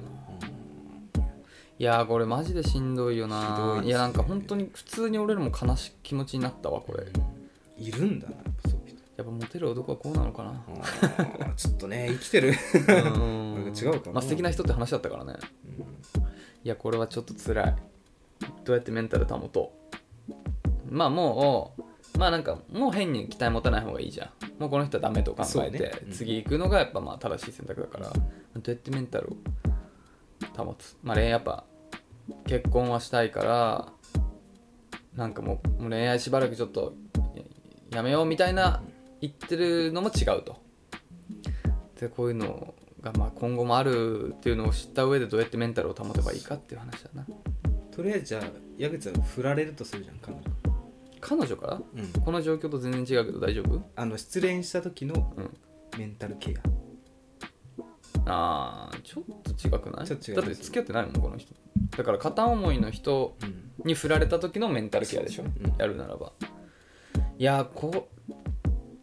いやーこれマジでしんどいよひなどいですね。いやなんか本当に普通に俺らも悲しい気持ちになったわこれ。いるんだなやっぱそういう人。やっぱモテる男はこうなのかな。あーちょっとね生きてる。うん。なんか違うかなまあ素敵な人って話だったからね。いやこれはちょっと辛い。どうやってメンタル保とうまあもうまあなんかもう変に期待持たない方がいいじゃん。もうこの人はダメと考えて、ね。うん。次行くのがやっぱまあ正しい選択だから、どうやってメンタルを保つ？まあ恋愛やっぱ結婚はしたいからなんかもう恋愛しばらくちょっとややめようみたいな言ってるのも違うと。でこういうのがまあ今後もあるっていうのを知った上でどうやってメンタルを保てばいいかっていう話だな。とりあえずじゃあ矢口さん振られるとするじゃん彼女彼女から？うん。この状況と全然違うけど大丈夫？あの失恋した時のうん。メンタルケあーちょっと違くない？ちょっと違いますだって付き合ってないもんこの人。だから片思いの人アうん。に振られた時のメンタルケアでしょ、うん。やるならば。いやこ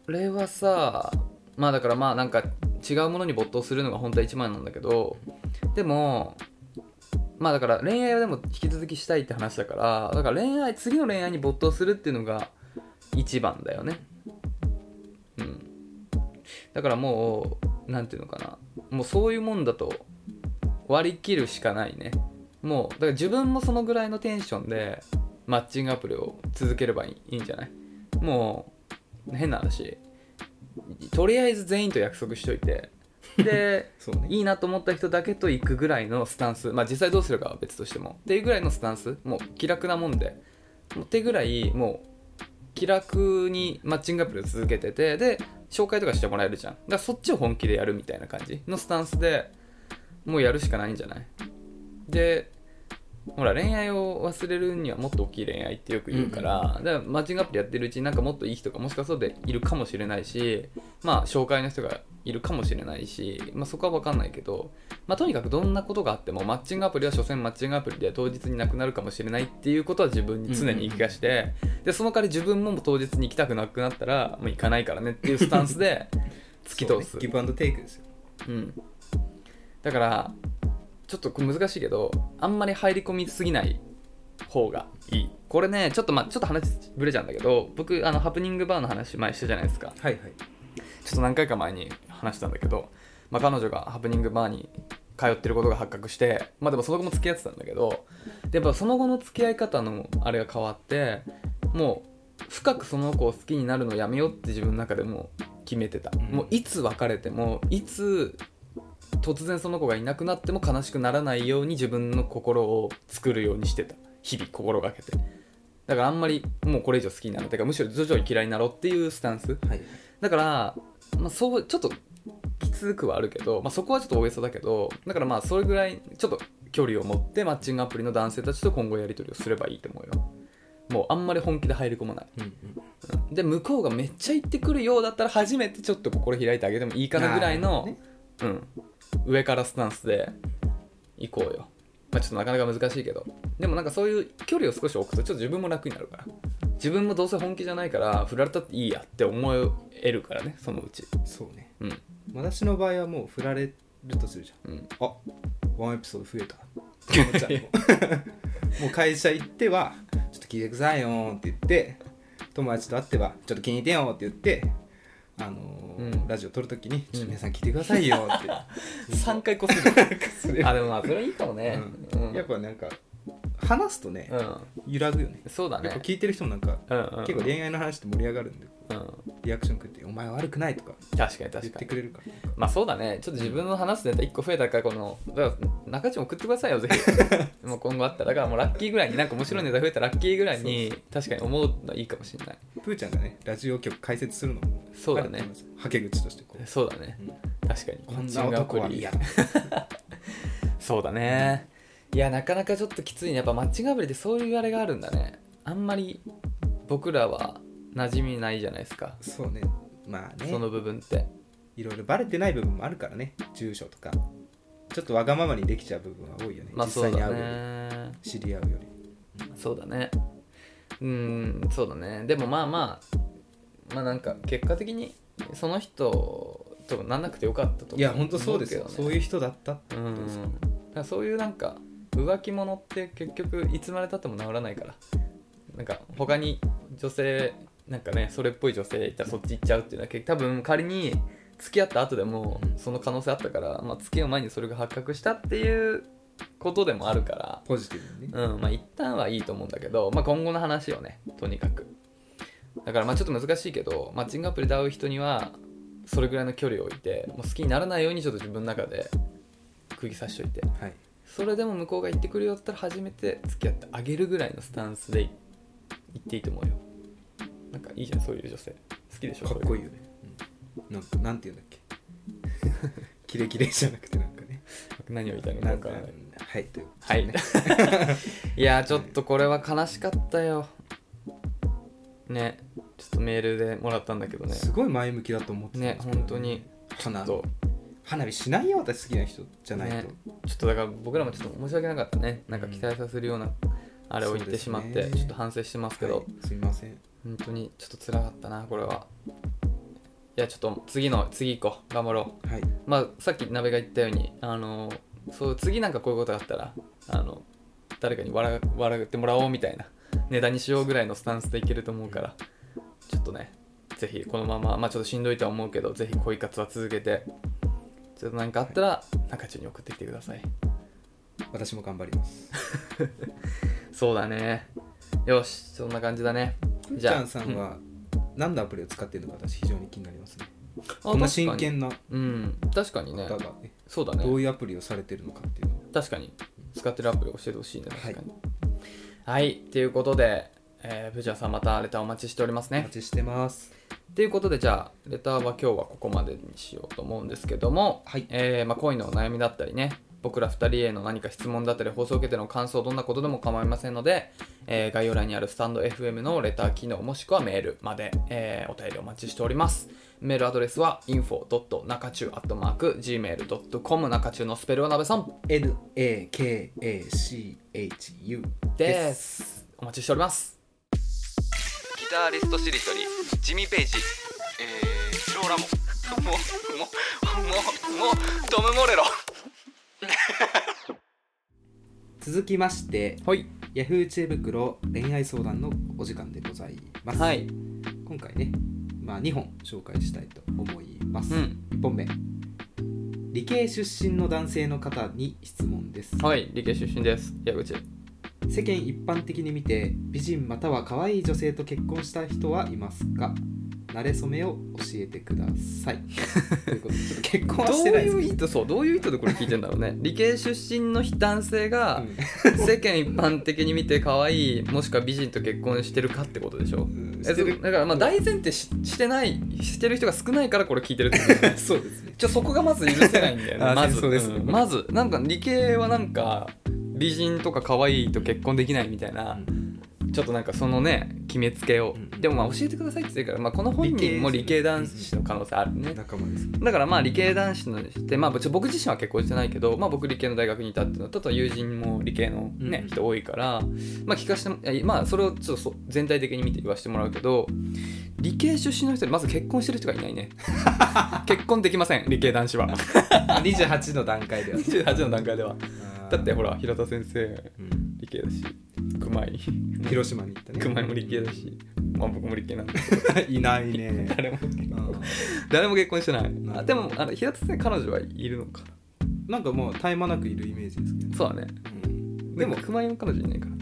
れはさまあだからまあなんか違うものに没頭するのが本当は一番なんだけどでもまあだから恋愛はでも引き続きしたいって話だからだから恋愛次の恋愛に没頭するっていうのが一番だよね。うん。だからもうなんていうのかな。もうそういうもんだと割り切るしかないね。もうだから自分もそのぐらいのテンションでマッチングアプリを続ければいいいいんじゃない？もう変な話。とりあえず全員と約束しといて でね。いいなと思った人だけと行くぐらいのスタンス。まあ実際どうするかは別としても。っていうぐらいのスタンス。もう気楽なもんで。ってぐらいもう気楽にマッチングアプリを続けてて。で紹介とかしてもらえるじゃん。だからそっちを本気でやるみたいな感じのスタンスでもうやるしかないんじゃない？でほら恋愛を忘れるにはもっと大きい恋愛ってよく言うから,、だからマッチングアプリやってるうちになんかもっといい人がもしかそうでいるかもしれないしまあ紹介の人がいるかもしれないし、まあ、そこは分かんないけど、まあ、とにかくどんなことがあってもマッチングアプリは所詮マッチングアプリで当日になくなるかもしれないっていうことは自分に常に言い聞かして、でその代わり自分も当日に行きたくなくなったらもう行かないからねっていうスタンスで突き通す。ね。ギブアンドテイクですよ。うん、だからちょっと難しいけどあんまり入り込みすぎない方がいい。これねちょっとまあちょっと話ぶれちゃうんだけど僕あのハプニングバーの話前したじゃないですか。はいはい。ちょっと何回か前に話したんだけど、まあ、彼女がハプニングバーに通ってることが発覚してまあでもその後も付き合ってたんだけどでやっぱその後の付き合い方のあれが変わってもう深くその子を好きになるのをやめようって自分の中でもう決めてた、うん。もういつ別れてもいつ突然その子がいなくなっても悲しくならないように自分の心を作るようにしてた。日々心がけて。だからあんまりもうこれ以上好きになるてかむしろ徐々に嫌いになろうっていうスタンス。はい。だから、まあ、そうちょっときつくはあるけど、まあ、そこはちょっと大げさだけどだからまあそれぐらいちょっと距離を持ってマッチングアプリの男性たちと今後やり取りをすればいいと思うよ。もうあんまり本気で入り込まない。うんうん。うん。で向こうがめっちゃ言ってくるようだったら初めてちょっと心開いてあげてもいいかなぐらいの、ね。うん、上からスタンスで行こうよ、まあ、ちょっとなかなか難しいけど。でもなんかそういう距離を少し置くとちょっと自分も楽になるから。自分もどうせ本気じゃないから振られたっていいやって思えるからねそのうち。そうね。うん。私の場合はもう振られるとするじゃん。うん。あワンエピソード増えた。も。う会社行ってはちょっと聞いてくださいよって言って友達と会ってはちょっと気に入ってよって言ってあのーうん。ラジオ撮るときにちょっと皆さん聞いてくださいよって、3回こする あでもまあそれいいかもね。うん、やっぱなんか話すとね、うん。揺らぐよね。そうだね。聞いてる人もなんか、うんうん。結構恋愛の話って盛り上がるんでうん。リアクションくって「お前悪くない」とか言確かに確かに。ってくれるからまあそうだね。ちょっと自分の話すネタ1個増えたからこのだから中地も送ってくださいよぜひ。もう今後あったらだからもうラッキーぐらいになんか面白いネタ増えたらラッキーぐらいに確かに思うのはいいかもしれない。プーちゃんがねラジオ局解説するのもそうだね。はけ口としてこう、そうだね。うん。確かに。こんな男は嫌だそうだね。いやなかなかちょっときついね。やっぱマッチングアプリでそういうあれがあるんだね。あんまり僕らは馴染みないじゃないですか。そうね。まあね。その部分って。いろいろバレてない部分もあるからね。住所とか。ちょっとわがままにできちゃう部分は多いよね、まあそうだ実際に会うよね。り知り合うより。そうだね。うんそうだね。でもまあまあまあなんか結果的にその人となんなくてよかったと思ういや本当そうですよ、思けどね。そういう人だったってうんことですよだからそういうなんか浮気者って結局いつまでたっても治らないから。なんか他に女性なんかねそれっぽい女性いたらそっち行っちゃうっていうのは結多分仮に付き合った後でもうんその可能性あったから、まあ、付き合う前にそれが発覚したっていうことでもあるから。ポジティブにね、うん。まあ一旦はいいと思うんだけど、まあ、今後の話をね。とにかくだからまあちょっと難しいけどマッチングアプリで会う人にはそれぐらいの距離を置いてもう好きにならないようにちょっと自分の中で釘刺しといて。はい。それでも向こうが言ってくるよだったら初めて付き合ってあげるぐらいのスタンスで言っていいと思うよ。なんかいいじゃんそういう女性。好きでしょいかっこいいよね、うん、なんかなんて言うんだっけ？キレキレじゃなくてなんかね。う何を言いたいのかなんか分からないはいということはい。いやちょっとこれは悲しかったよねちょっとメールでもらったんだけどね。すごい前向きだと思ってたんねですけど。本当に。花と花火しないよ私好きな人じゃないと、ねちょっとだから僕らもちょっと申し訳なかったね。なんか期待させるようなあれを言ってしまって、そうですね。ちょっと反省してますけど、はいすみません。本当にちょっと辛かったなこれは。いやちょっと次の次行こう。頑張ろう。はい。まあさっき鍋が言ったようにあのそう次なんかこういうことがあったらあの誰かに笑笑ってもらおうみたいなネタにしようぐらいのスタンスでいけると思うからちょっとねぜひこのまままあちょっとしんどいとは思うけどぜひ恋活は続けてちょっと何かあったら中中に送ってきてください。私も頑張ります。そうだね。よしそんな感じだね。じゃんさんは何のアプリを使っているのか私非常に気になりますね。あこんな真剣なうん確かにね。そうだね。どういうアプリをされてるのかっていうのを。確かに。使ってるアプリ教えてほしいね確かに。はいと、いうことで、えー、プジャーさんまたレターお待ちしておりますね。お待ちしてます。ということでじゃあレターは今日はここまでにしようと思うんですけども、はい。えーまあ、恋のお悩みだったりね僕ら2人への何か質問だったり放送を受けての感想どんなことでも構いませんので、えー概要欄にあるスタンド FM のレター機能もしくはメールまで、えーお便りお待ちしておりますメールアドレスは info.nakachu.gmail.com 中中のスペルをなべさん。NAKACHU です。お待ちしております。ギタリストしりとりジミー・ペイジ。えー、ローラモ。もうもうもうもうトム・モレロ続きましてはい、Yahoo! 知恵袋恋愛相談のお時間でございます、はい、今回ね、まあ、2本紹介したいと思います、うん。1本目。理系出身の男性の方に質問です。はい、理系出身です。矢口。世間一般的に見て美人または可愛い女性と結婚した人はいますか？慣れ初めを教えてください。ということでちょっと結婚はどうしてないです。いう意図？そうどういう意図でこれ聞いてんだろうね。理系出身の男性が世間一般的に見て可愛いもしくは美人と結婚してるかってことでしょ。うん。えしてる。だからまあ大前提ししてないしてる人が少ないからこれ聞いてるってこ そうですね。ちょそこがまず許せないんだよね あまず。そうですね。ん。まずなんか理系はなんか美人とか可愛いと結婚できないみたいな、ちょっとなんかそのね決めつけを、うん。でもまあ教えてくださいって言ってるから、まあ、この本人も理系男子の可能性あるね、だからまあ理系男子のして、まあ、僕自身は結婚してないけど、まあ、僕理系の大学にいたっていうのとあとは友人も理系の、ねうん。人多いから、まあ、聞かせてまあそれをちょっとそ全体的に見て言わせてもらうけど理系出身の人でまず結婚してる人がいないね。結婚できません理系男子は。28の段階では。28の段階では。だってほら平田先生。うん。理系だし熊井。広島に行ったね。熊井も理系だし、まあ、僕も理系なんで いないね。誰もあ誰も結婚してない。なあ。でもあの平田先生彼女はいるのかーなんかもう絶え間なくいるイメージですけど。そうだね。うん。でも熊井も彼女いないから。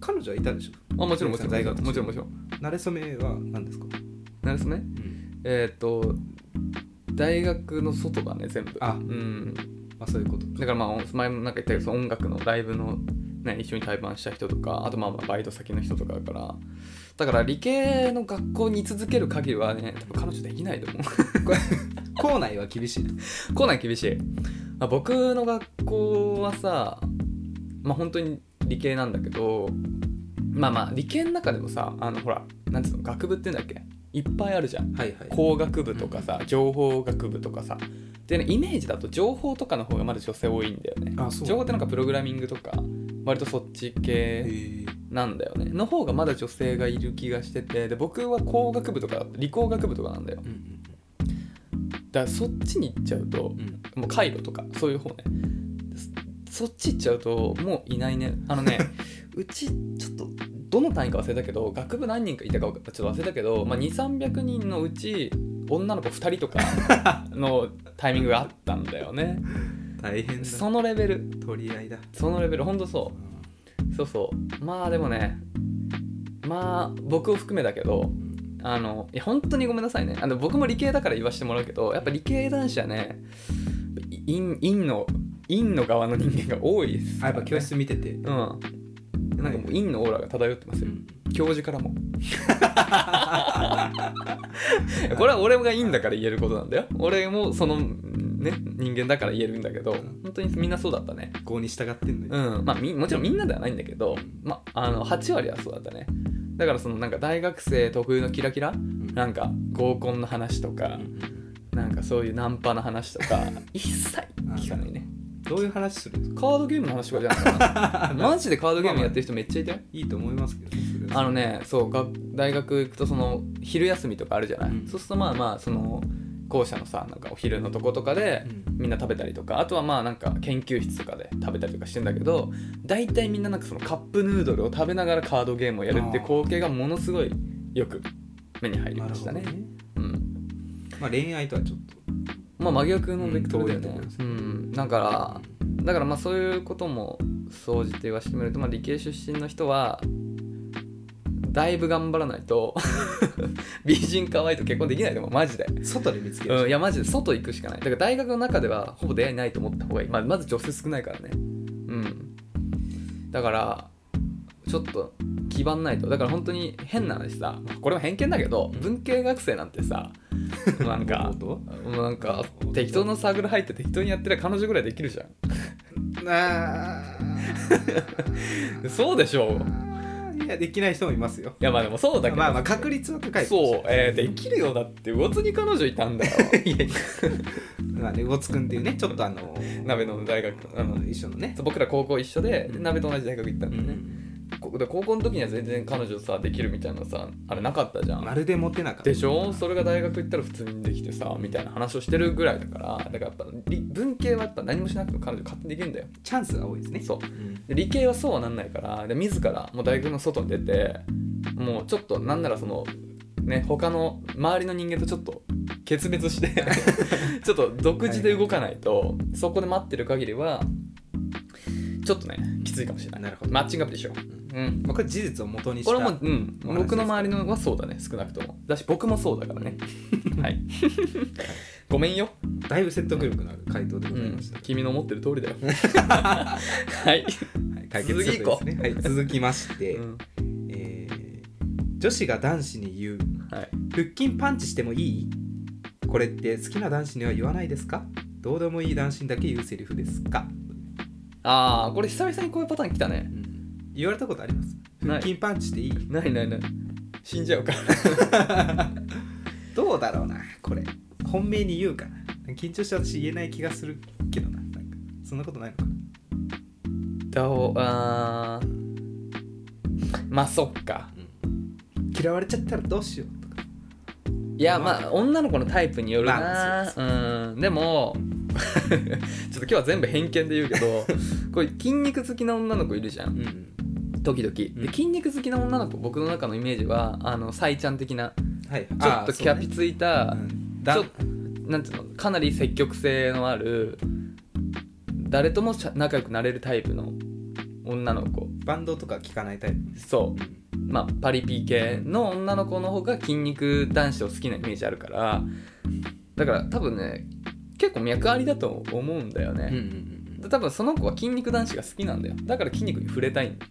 彼女はいたでしょ？あもちろんもちろん。大学もちろんもちろん。慣れ初めは何ですか？なるほどねえっ、と大学の外だね全部。あ。うん。まあそういうこと。だからまあ前もなんか言ったけどその音楽のライブの、ね、一緒に対バンした人とかあとまあまあバイト先の人とかだから。だから理系の学校に居続ける限りはね多分彼女できないと思う。校内は厳しいと校内厳しい、まあ、僕の学校はさまあ本当に理系なんだけどまあまあ理系の中でもさあのほらなんていうの学部って言うんだっけ？いっぱいあるじゃん。はいはい。工学部とかさ情報学部とかさ。でねイメージだと情報とかの方がまだ女性多いんだよね。あそう。情報ってなんかプログラミングとか割とそっち系へなんだよね。の方がまだ女性がいる気がしててで僕は工学部とか理工学部とかなんだよ。だからそっちに行っちゃうともう回路とかそういう方ね。そそっち行っちゃうともういないね。あのね うちちょっとどの単位か忘れたけど学部何人かいたかちょっと忘れたけど、まあ、2300人のうち女の子2人とかのタイミングがあったんだよね 大変だ。そのレベル。取り合いだ。そのレベル。ほんとそう。そうそう。まあでもねまあ僕を含めだけどあのいや本当にごめんなさいね。あの僕も理系だから言わせてもらうけどやっぱ理系男子はね陰陰の陰の側の人間が多いですね、あやっぱ教室見てて。うん。なんかもう陰のオーラが漂ってますよ、教授からも。これは俺がいいんだから言えることなんだよ。俺もそのね人間だから言えるんだけど本当にみんなそうだったね。校に従ってんのよ。うん。まあみもちろんみんなではないんだけど、まあ、あの8割はそうだったね。だからそのなんか大学生特有のキラキラ？なんか合コンの話とかなんかそういうナンパの話とか 一切聞かないね。どういう話する？んですかカードゲームの話とかじゃないかなマジでカードゲームやってる人めっちゃいたよ。いいと思いますけどあのねそうが大学行くとその昼休みとかあるじゃない、うん。そうするとまあまあその校舎のさなんかお昼のとことかでうん。みんな食べたりとかあとはまあなんか研究室とかで食べたりとかしてんだけど大体みんななんかそのカップヌードルを食べながらカードゲームをやるって光景がものすごいよく目に入りなましたね。ね。うん。まあ恋愛とはちょっとまあ真逆のベクトルだよね。うん。だからだからまあそういうことも総じて言わせてみると、まあ、理系出身の人はだいぶ頑張らないと美人可愛いと結婚できないと思うマジで、外で見つけうん、いるやマジで外行くしかない。だから大学の中ではほぼ出会いないと思った方がいい、まあ、まず女性少ないからね。うん。だからちょっと気張んないと。だから本当に変な話さこれも偏見だけど文系学生なんてさなんかなんか適当なサークル入って適当にやってりゃ彼女ぐらいできるじゃん。あ。そうでしょう。ーいやできない人もいますよ。いやまあでもそうだけど。まあまあ確率は高いそう、えー、できるよだって魚津に彼女いたんだよ いやいや。まあね魚津くんっていうねちょっとあの鍋の大学あの一緒のね。僕ら高校一緒でで鍋と同じ大学行ったんだよね、うん高校の時には全然彼女さできるみたいなさあれなかったじゃん。まるでモテなかった。でしょ？それが大学行ったら普通にできてさみたいな話をしてるぐらいだからだからやっぱ理文系はやっぱ何もしなくても彼女勝手にできるんだよ。チャンスが多いですね。そう。うん。で理系はそうはなんないからで自らもう大学の外に出てもうちょっとなんならそのね他の周りの人間とちょっと決別して ちょっと独自で動かないとそこで待ってる限りはちょっとねきついかもしれない。なるほど。マッチングアプリでしょ。うんまあこれ事実を元にしたこれも、うん、僕の周りのはそうだね少なくとも。だし僕もそうだからね。はい。ごめんよ、だいぶ説得力のある回答でうんございました、、君の思ってる通りだよ。はい、はい、解決策ですね。はい、続きまして、うん。えー女子が男子に言う。はい、腹筋パンチしてもいい？これって好きな男子には言わないですか？どうでもいい男子にだけ言うセリフですか、ああこれ久々にこういうパターン来たね言われたことあります？ない。腹筋パンチしていい？ないないない。死んじゃうか どうだろうなこれ。本命に言うかな。緊張して私言えない気がするけどななんか。そんなことないのか？などうあー。まあそっか。嫌われちゃったらどうしようとか。いやまあ女の子のタイプによるな、まあうん。でも ちょっと今日は全部偏見で言うけど これ筋肉好きな女の子いるじゃんうん時々、うん。で筋肉好きな女の子僕の中のイメージはあのサイちゃん的なはい。ちょっとキャピついた、だちょなんていうのかなり積極性のある誰とも仲良くなれるタイプの女の子。バンドとか聞かないタイプ？そう。まあパリピ系の女の子の方が筋肉男子を好きなイメージあるからだから多分ね結構脈ありだと思うんだようんうんね、うん。で多分その子は筋肉男子が好きなんだよ。だから筋肉に触れたいんだ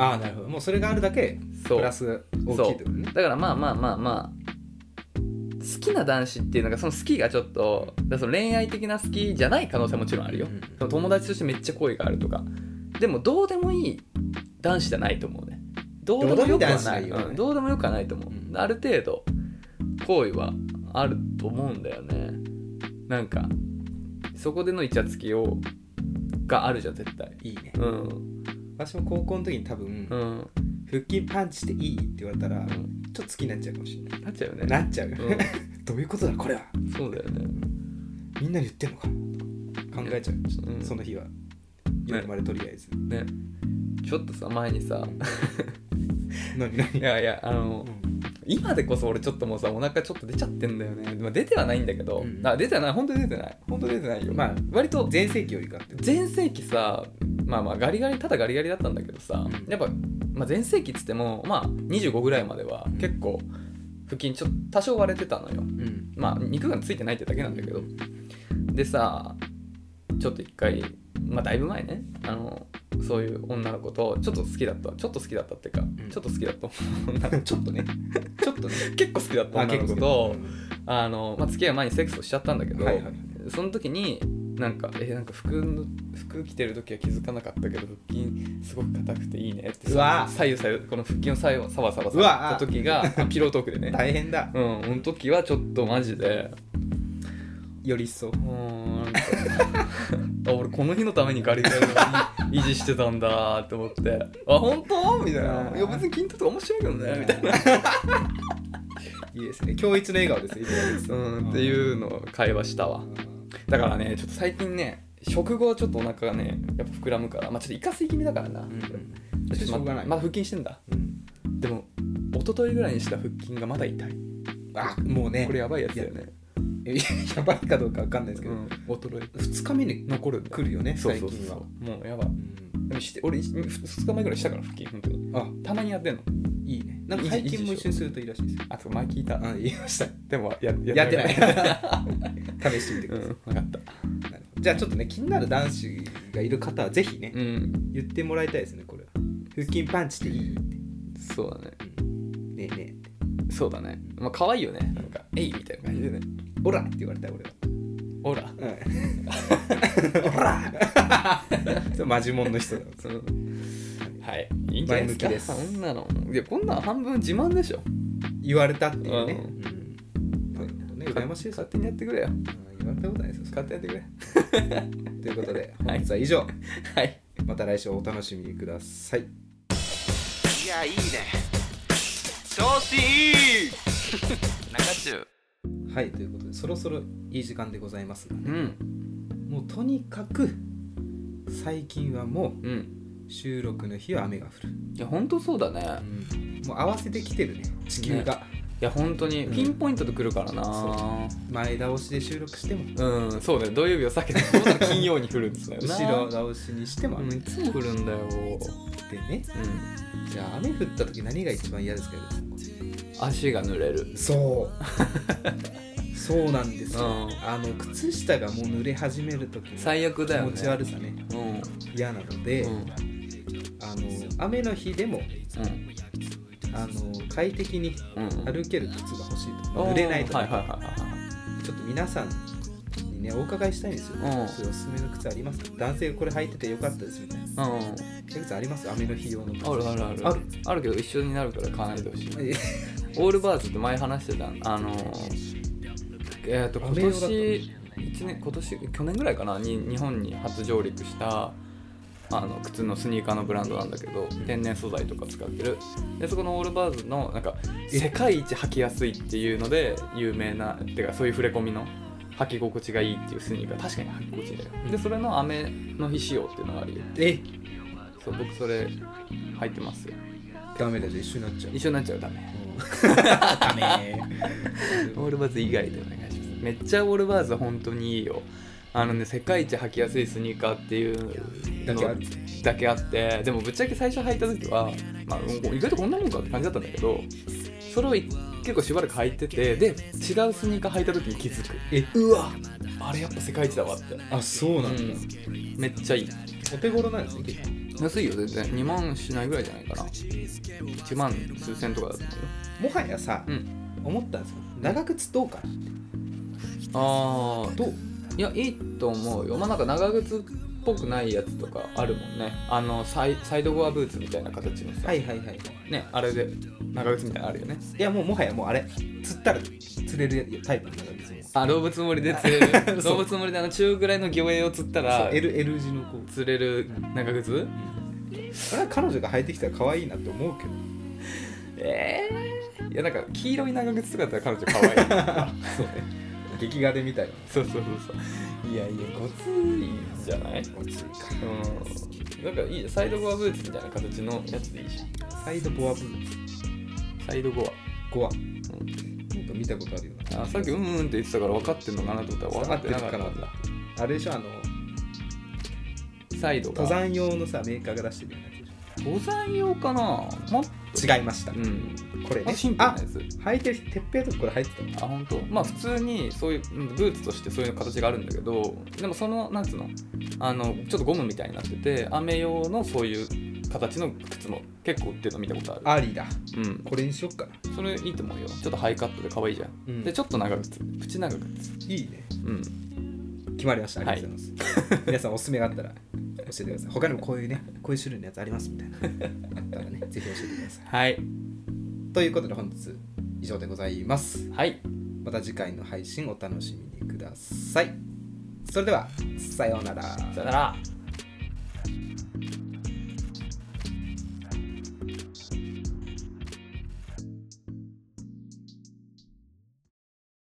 ああなるほど。もうそれがあるだけそう。プラスが大きいってことね。だからまあまあまあまあ好きな男子っていうのがその好きがちょっとその恋愛的な好きじゃない可能性はもちろんあるよ、うん友達としてめっちゃ恋があるとか。でもどうでもいい男子じゃないと思うね。どうでもよくはないよね。うんどうでもよくはないと思う、うん。ある程度好意はあると思うんだよね。なんかそこでのイチャつきをがあるじゃん絶対。いいね。うん私も高校の時に多分うん。腹筋パンチしていいって言われたらん。ちょっと好きになっちゃうかもしれない。なっちゃうよね。なっちゃう。どういうことだこれは。そうだよね。みんなに言ってんのか。な考えちゃう。うん。その日は。夜までとりあえず。ね。ちょっとさ前にさ 何何？いやいやあの今でこそ俺ちょっともうさお腹ちょっと出ちゃってんだよね、まあ、出てはないんだけど、うん。あ出てはない。本当に出てない。本当に出てないよ。まあ割と全盛期よりかって全盛期さまあまあガリガリただガリガリだったんだけどさ、うん。やっぱ、まあ、全盛期っつってもまあ25ぐらいまではうん。結構腹筋ちょっと多少割れてたのよ。うん。まあ肉がついてないってだけなんだけど。でさちょっと一回まあだいぶ前ね。あのそういう女の子とちょっと好きだったちょっと好きだったっていうか、ん。ちょっと好きだった女の子。ちょっとね。ちょっとね。結構好きだった女の子とあの、まあ、付き合う前にセックスをしちゃったんだけど、はいはい。その時になんかえなんか服の服着てる時は気づかなかったけど腹筋すごく硬くていいねってうわ。左右左右この腹筋を左右サバサバさった時が あピロートークでね。大変だ。うんその時はちょっとマジで。より一層。うーんなんか あ俺この日のためにガリガリを維持してたんだって思って。あ本当？みたいな「いや別に筋トレとか面白いけどね」みたいないいですね。今日一の笑顔ですいきなりです。うんっていうのを会話したわだからねちょっと最近ね食後ちょっとお腹がねやっぱ膨らむからまあちょっとイカ吸い気味だからな、うんしょうがない。ままだ腹筋してんだ。うん。でも一昨日ぐらいにした腹筋がまだ痛い。あもうね。これやばいやつだよね。いややばいかどうかわかんないですけど。うん。衰え2日目に残るんだ。来るよね最近は。もうやばい。うん。でもして俺2日前ぐらいしたから腹筋本当に。あ。たまにやってんのなんか背筋も一緒にするといいらしいです。よあと前聞いた。あ言いました。でもややってない。試してみてくうん。ださ分かった。じゃあちょっとね気になる男子がいる方はぜひね、うん。言ってもらいたいですねこれは。腹筋パンチっていいって、そうだね。うん、ねえねえそうだね。まあ可愛いよね。なんか「えい!」みたいな感じでね。オラって言われたい俺は。オラ。うん。ほら それマジモンの人だはい。いいんじゃないですか。前向きです。そんなの。いやこんなん半分自慢でしょ。言われたっていうね、うん。うん。ね羨ましいですよ勝手にやってくれよ。うん。言われたことないですよ。勝手にやってくれ。ということで 本日は以上、はい。また来週お楽しみください。いやいいね。調子いい。中中。はいということでそろそろいい時間でございますがね、うん。もうとにかく最近はもうん。う収録の日は雨が降る、いや本当そうだね。もう合わせてきてるね。地球が、いや本当にうん。ピンポイントで来るからな。そ前倒しで収録しても。うんそうね。土曜日を避けて金曜に降るんですよな後ろ倒しにしても雨。うんいつも降るんだよ。でね。じゃあ雨降った時何が一番嫌ですかようん足が濡れる。そう。そうなんですよ、うん。あの靴下がもう濡れ始める時の最悪だよね。気持ち悪さね。うん。嫌なので、うん。あの雨の日でもあの快適に歩ける靴が欲しいと、濡れないと、はいはいはいはいちょっと皆さんにねお伺いしたいんですよ、おすすめの靴ありますか？男性これ履いててよかったですみたいな。うん。靴あります？雨の日用の靴。あるあるある。ある？あるけど一緒になるから買わないでほしい。えオールバーズって前話してたあのえっ、と今年一年今年去年ぐらいかな？に日本に初上陸したあの靴のスニーカーのブランドなんだけど天然素材とか使ってる。でそこのオールバーズのなんか世界一履きやすいっていうので有名なてかそういう触れ込みの履き心地がいいっていうスニーカー。確かに履き心地いいんだよでそれの雨の日仕様っていうのがあるよ。え？そう僕それ履いてますよ。ダメだじゃあ一緒になっちゃう。一緒になっちゃうとダメ。ダメオールバーズ以外でお願いします。めっちゃオールバーズ本当にいいよあのね世界一履きやすいスニーカーっていうのだけあるだけあってでもぶっちゃけ最初履いた時は、まあ、うん意外とこんなもんかって感じだったんだけどそれをい結構しばらく履いててで違うスニーカー履いた時に気づく。えうわ。あれやっぱ世界一だわって。あそうなんだ、うん。めっちゃいい。お手頃なんですね結構安いよ全然。2万しないぐらいじゃないかな。1万数千とかだと思うよもはやさ、うん。思ったんですよ。長靴どうかなああどう？いやいいと思うよ。まあなんか長靴っぽくないやつとかあるもんね。あのサイサイドゴアブーツみたいな形のさ、はいはいはい。ねあれで長靴みたいなのあるよね。いやもうもはやもうあれ釣ったら釣れるタイプの長靴も。あ動物森で釣れる。そう。動物森であの中ぐらいの魚影を釣ったら L, L 字のこう。釣れる長靴？あれは彼女が履いてきたら可愛いなって思うけど。ええいやなんか黄色い長靴とかだったら彼女可愛い。そうね劇画で見たよそうそうそうそう。いやいやごついんじゃない？ごついか。うん。なんかいいサイドゴアブーツみたいな形のやつでいいじゃん。サイドボアブーツ。サイドゴア。ゴア、ん。なんか見たことあるよなあさっきうんうんって言ってたから分かってんのかなと思ったら分かってなかった。んだあれでしょあのサイドが。登山用のさメーカーが出してるようなやつでし登山用かな？も違いました、うん。これね。あシンプルなあやつ。履いてる鉄平とかこれ履いてた。あ本当？まあ普通にそういううんブーツとしてそういう形があるんだけどでもそのなんつうの？あのちょっとゴムみたいになってて雨用のそういう形の靴も結構売ってるの見たことある。アリだ。うん。これにしよっかな。それいいと思うよ。ちょっとハイカットで可愛いじゃん、うん。でちょっと長靴。プチ長靴。いいね。うん決まりました。ありがとうございます、皆さんおすすめがあったら教えてください。他にもこういうねこういう種類のやつありますみたいな。あったらね ぜひ教えてください。はい。ということで本日以上でございます。はい。また次回の配信お楽しみにください。それではさようなら。さよなら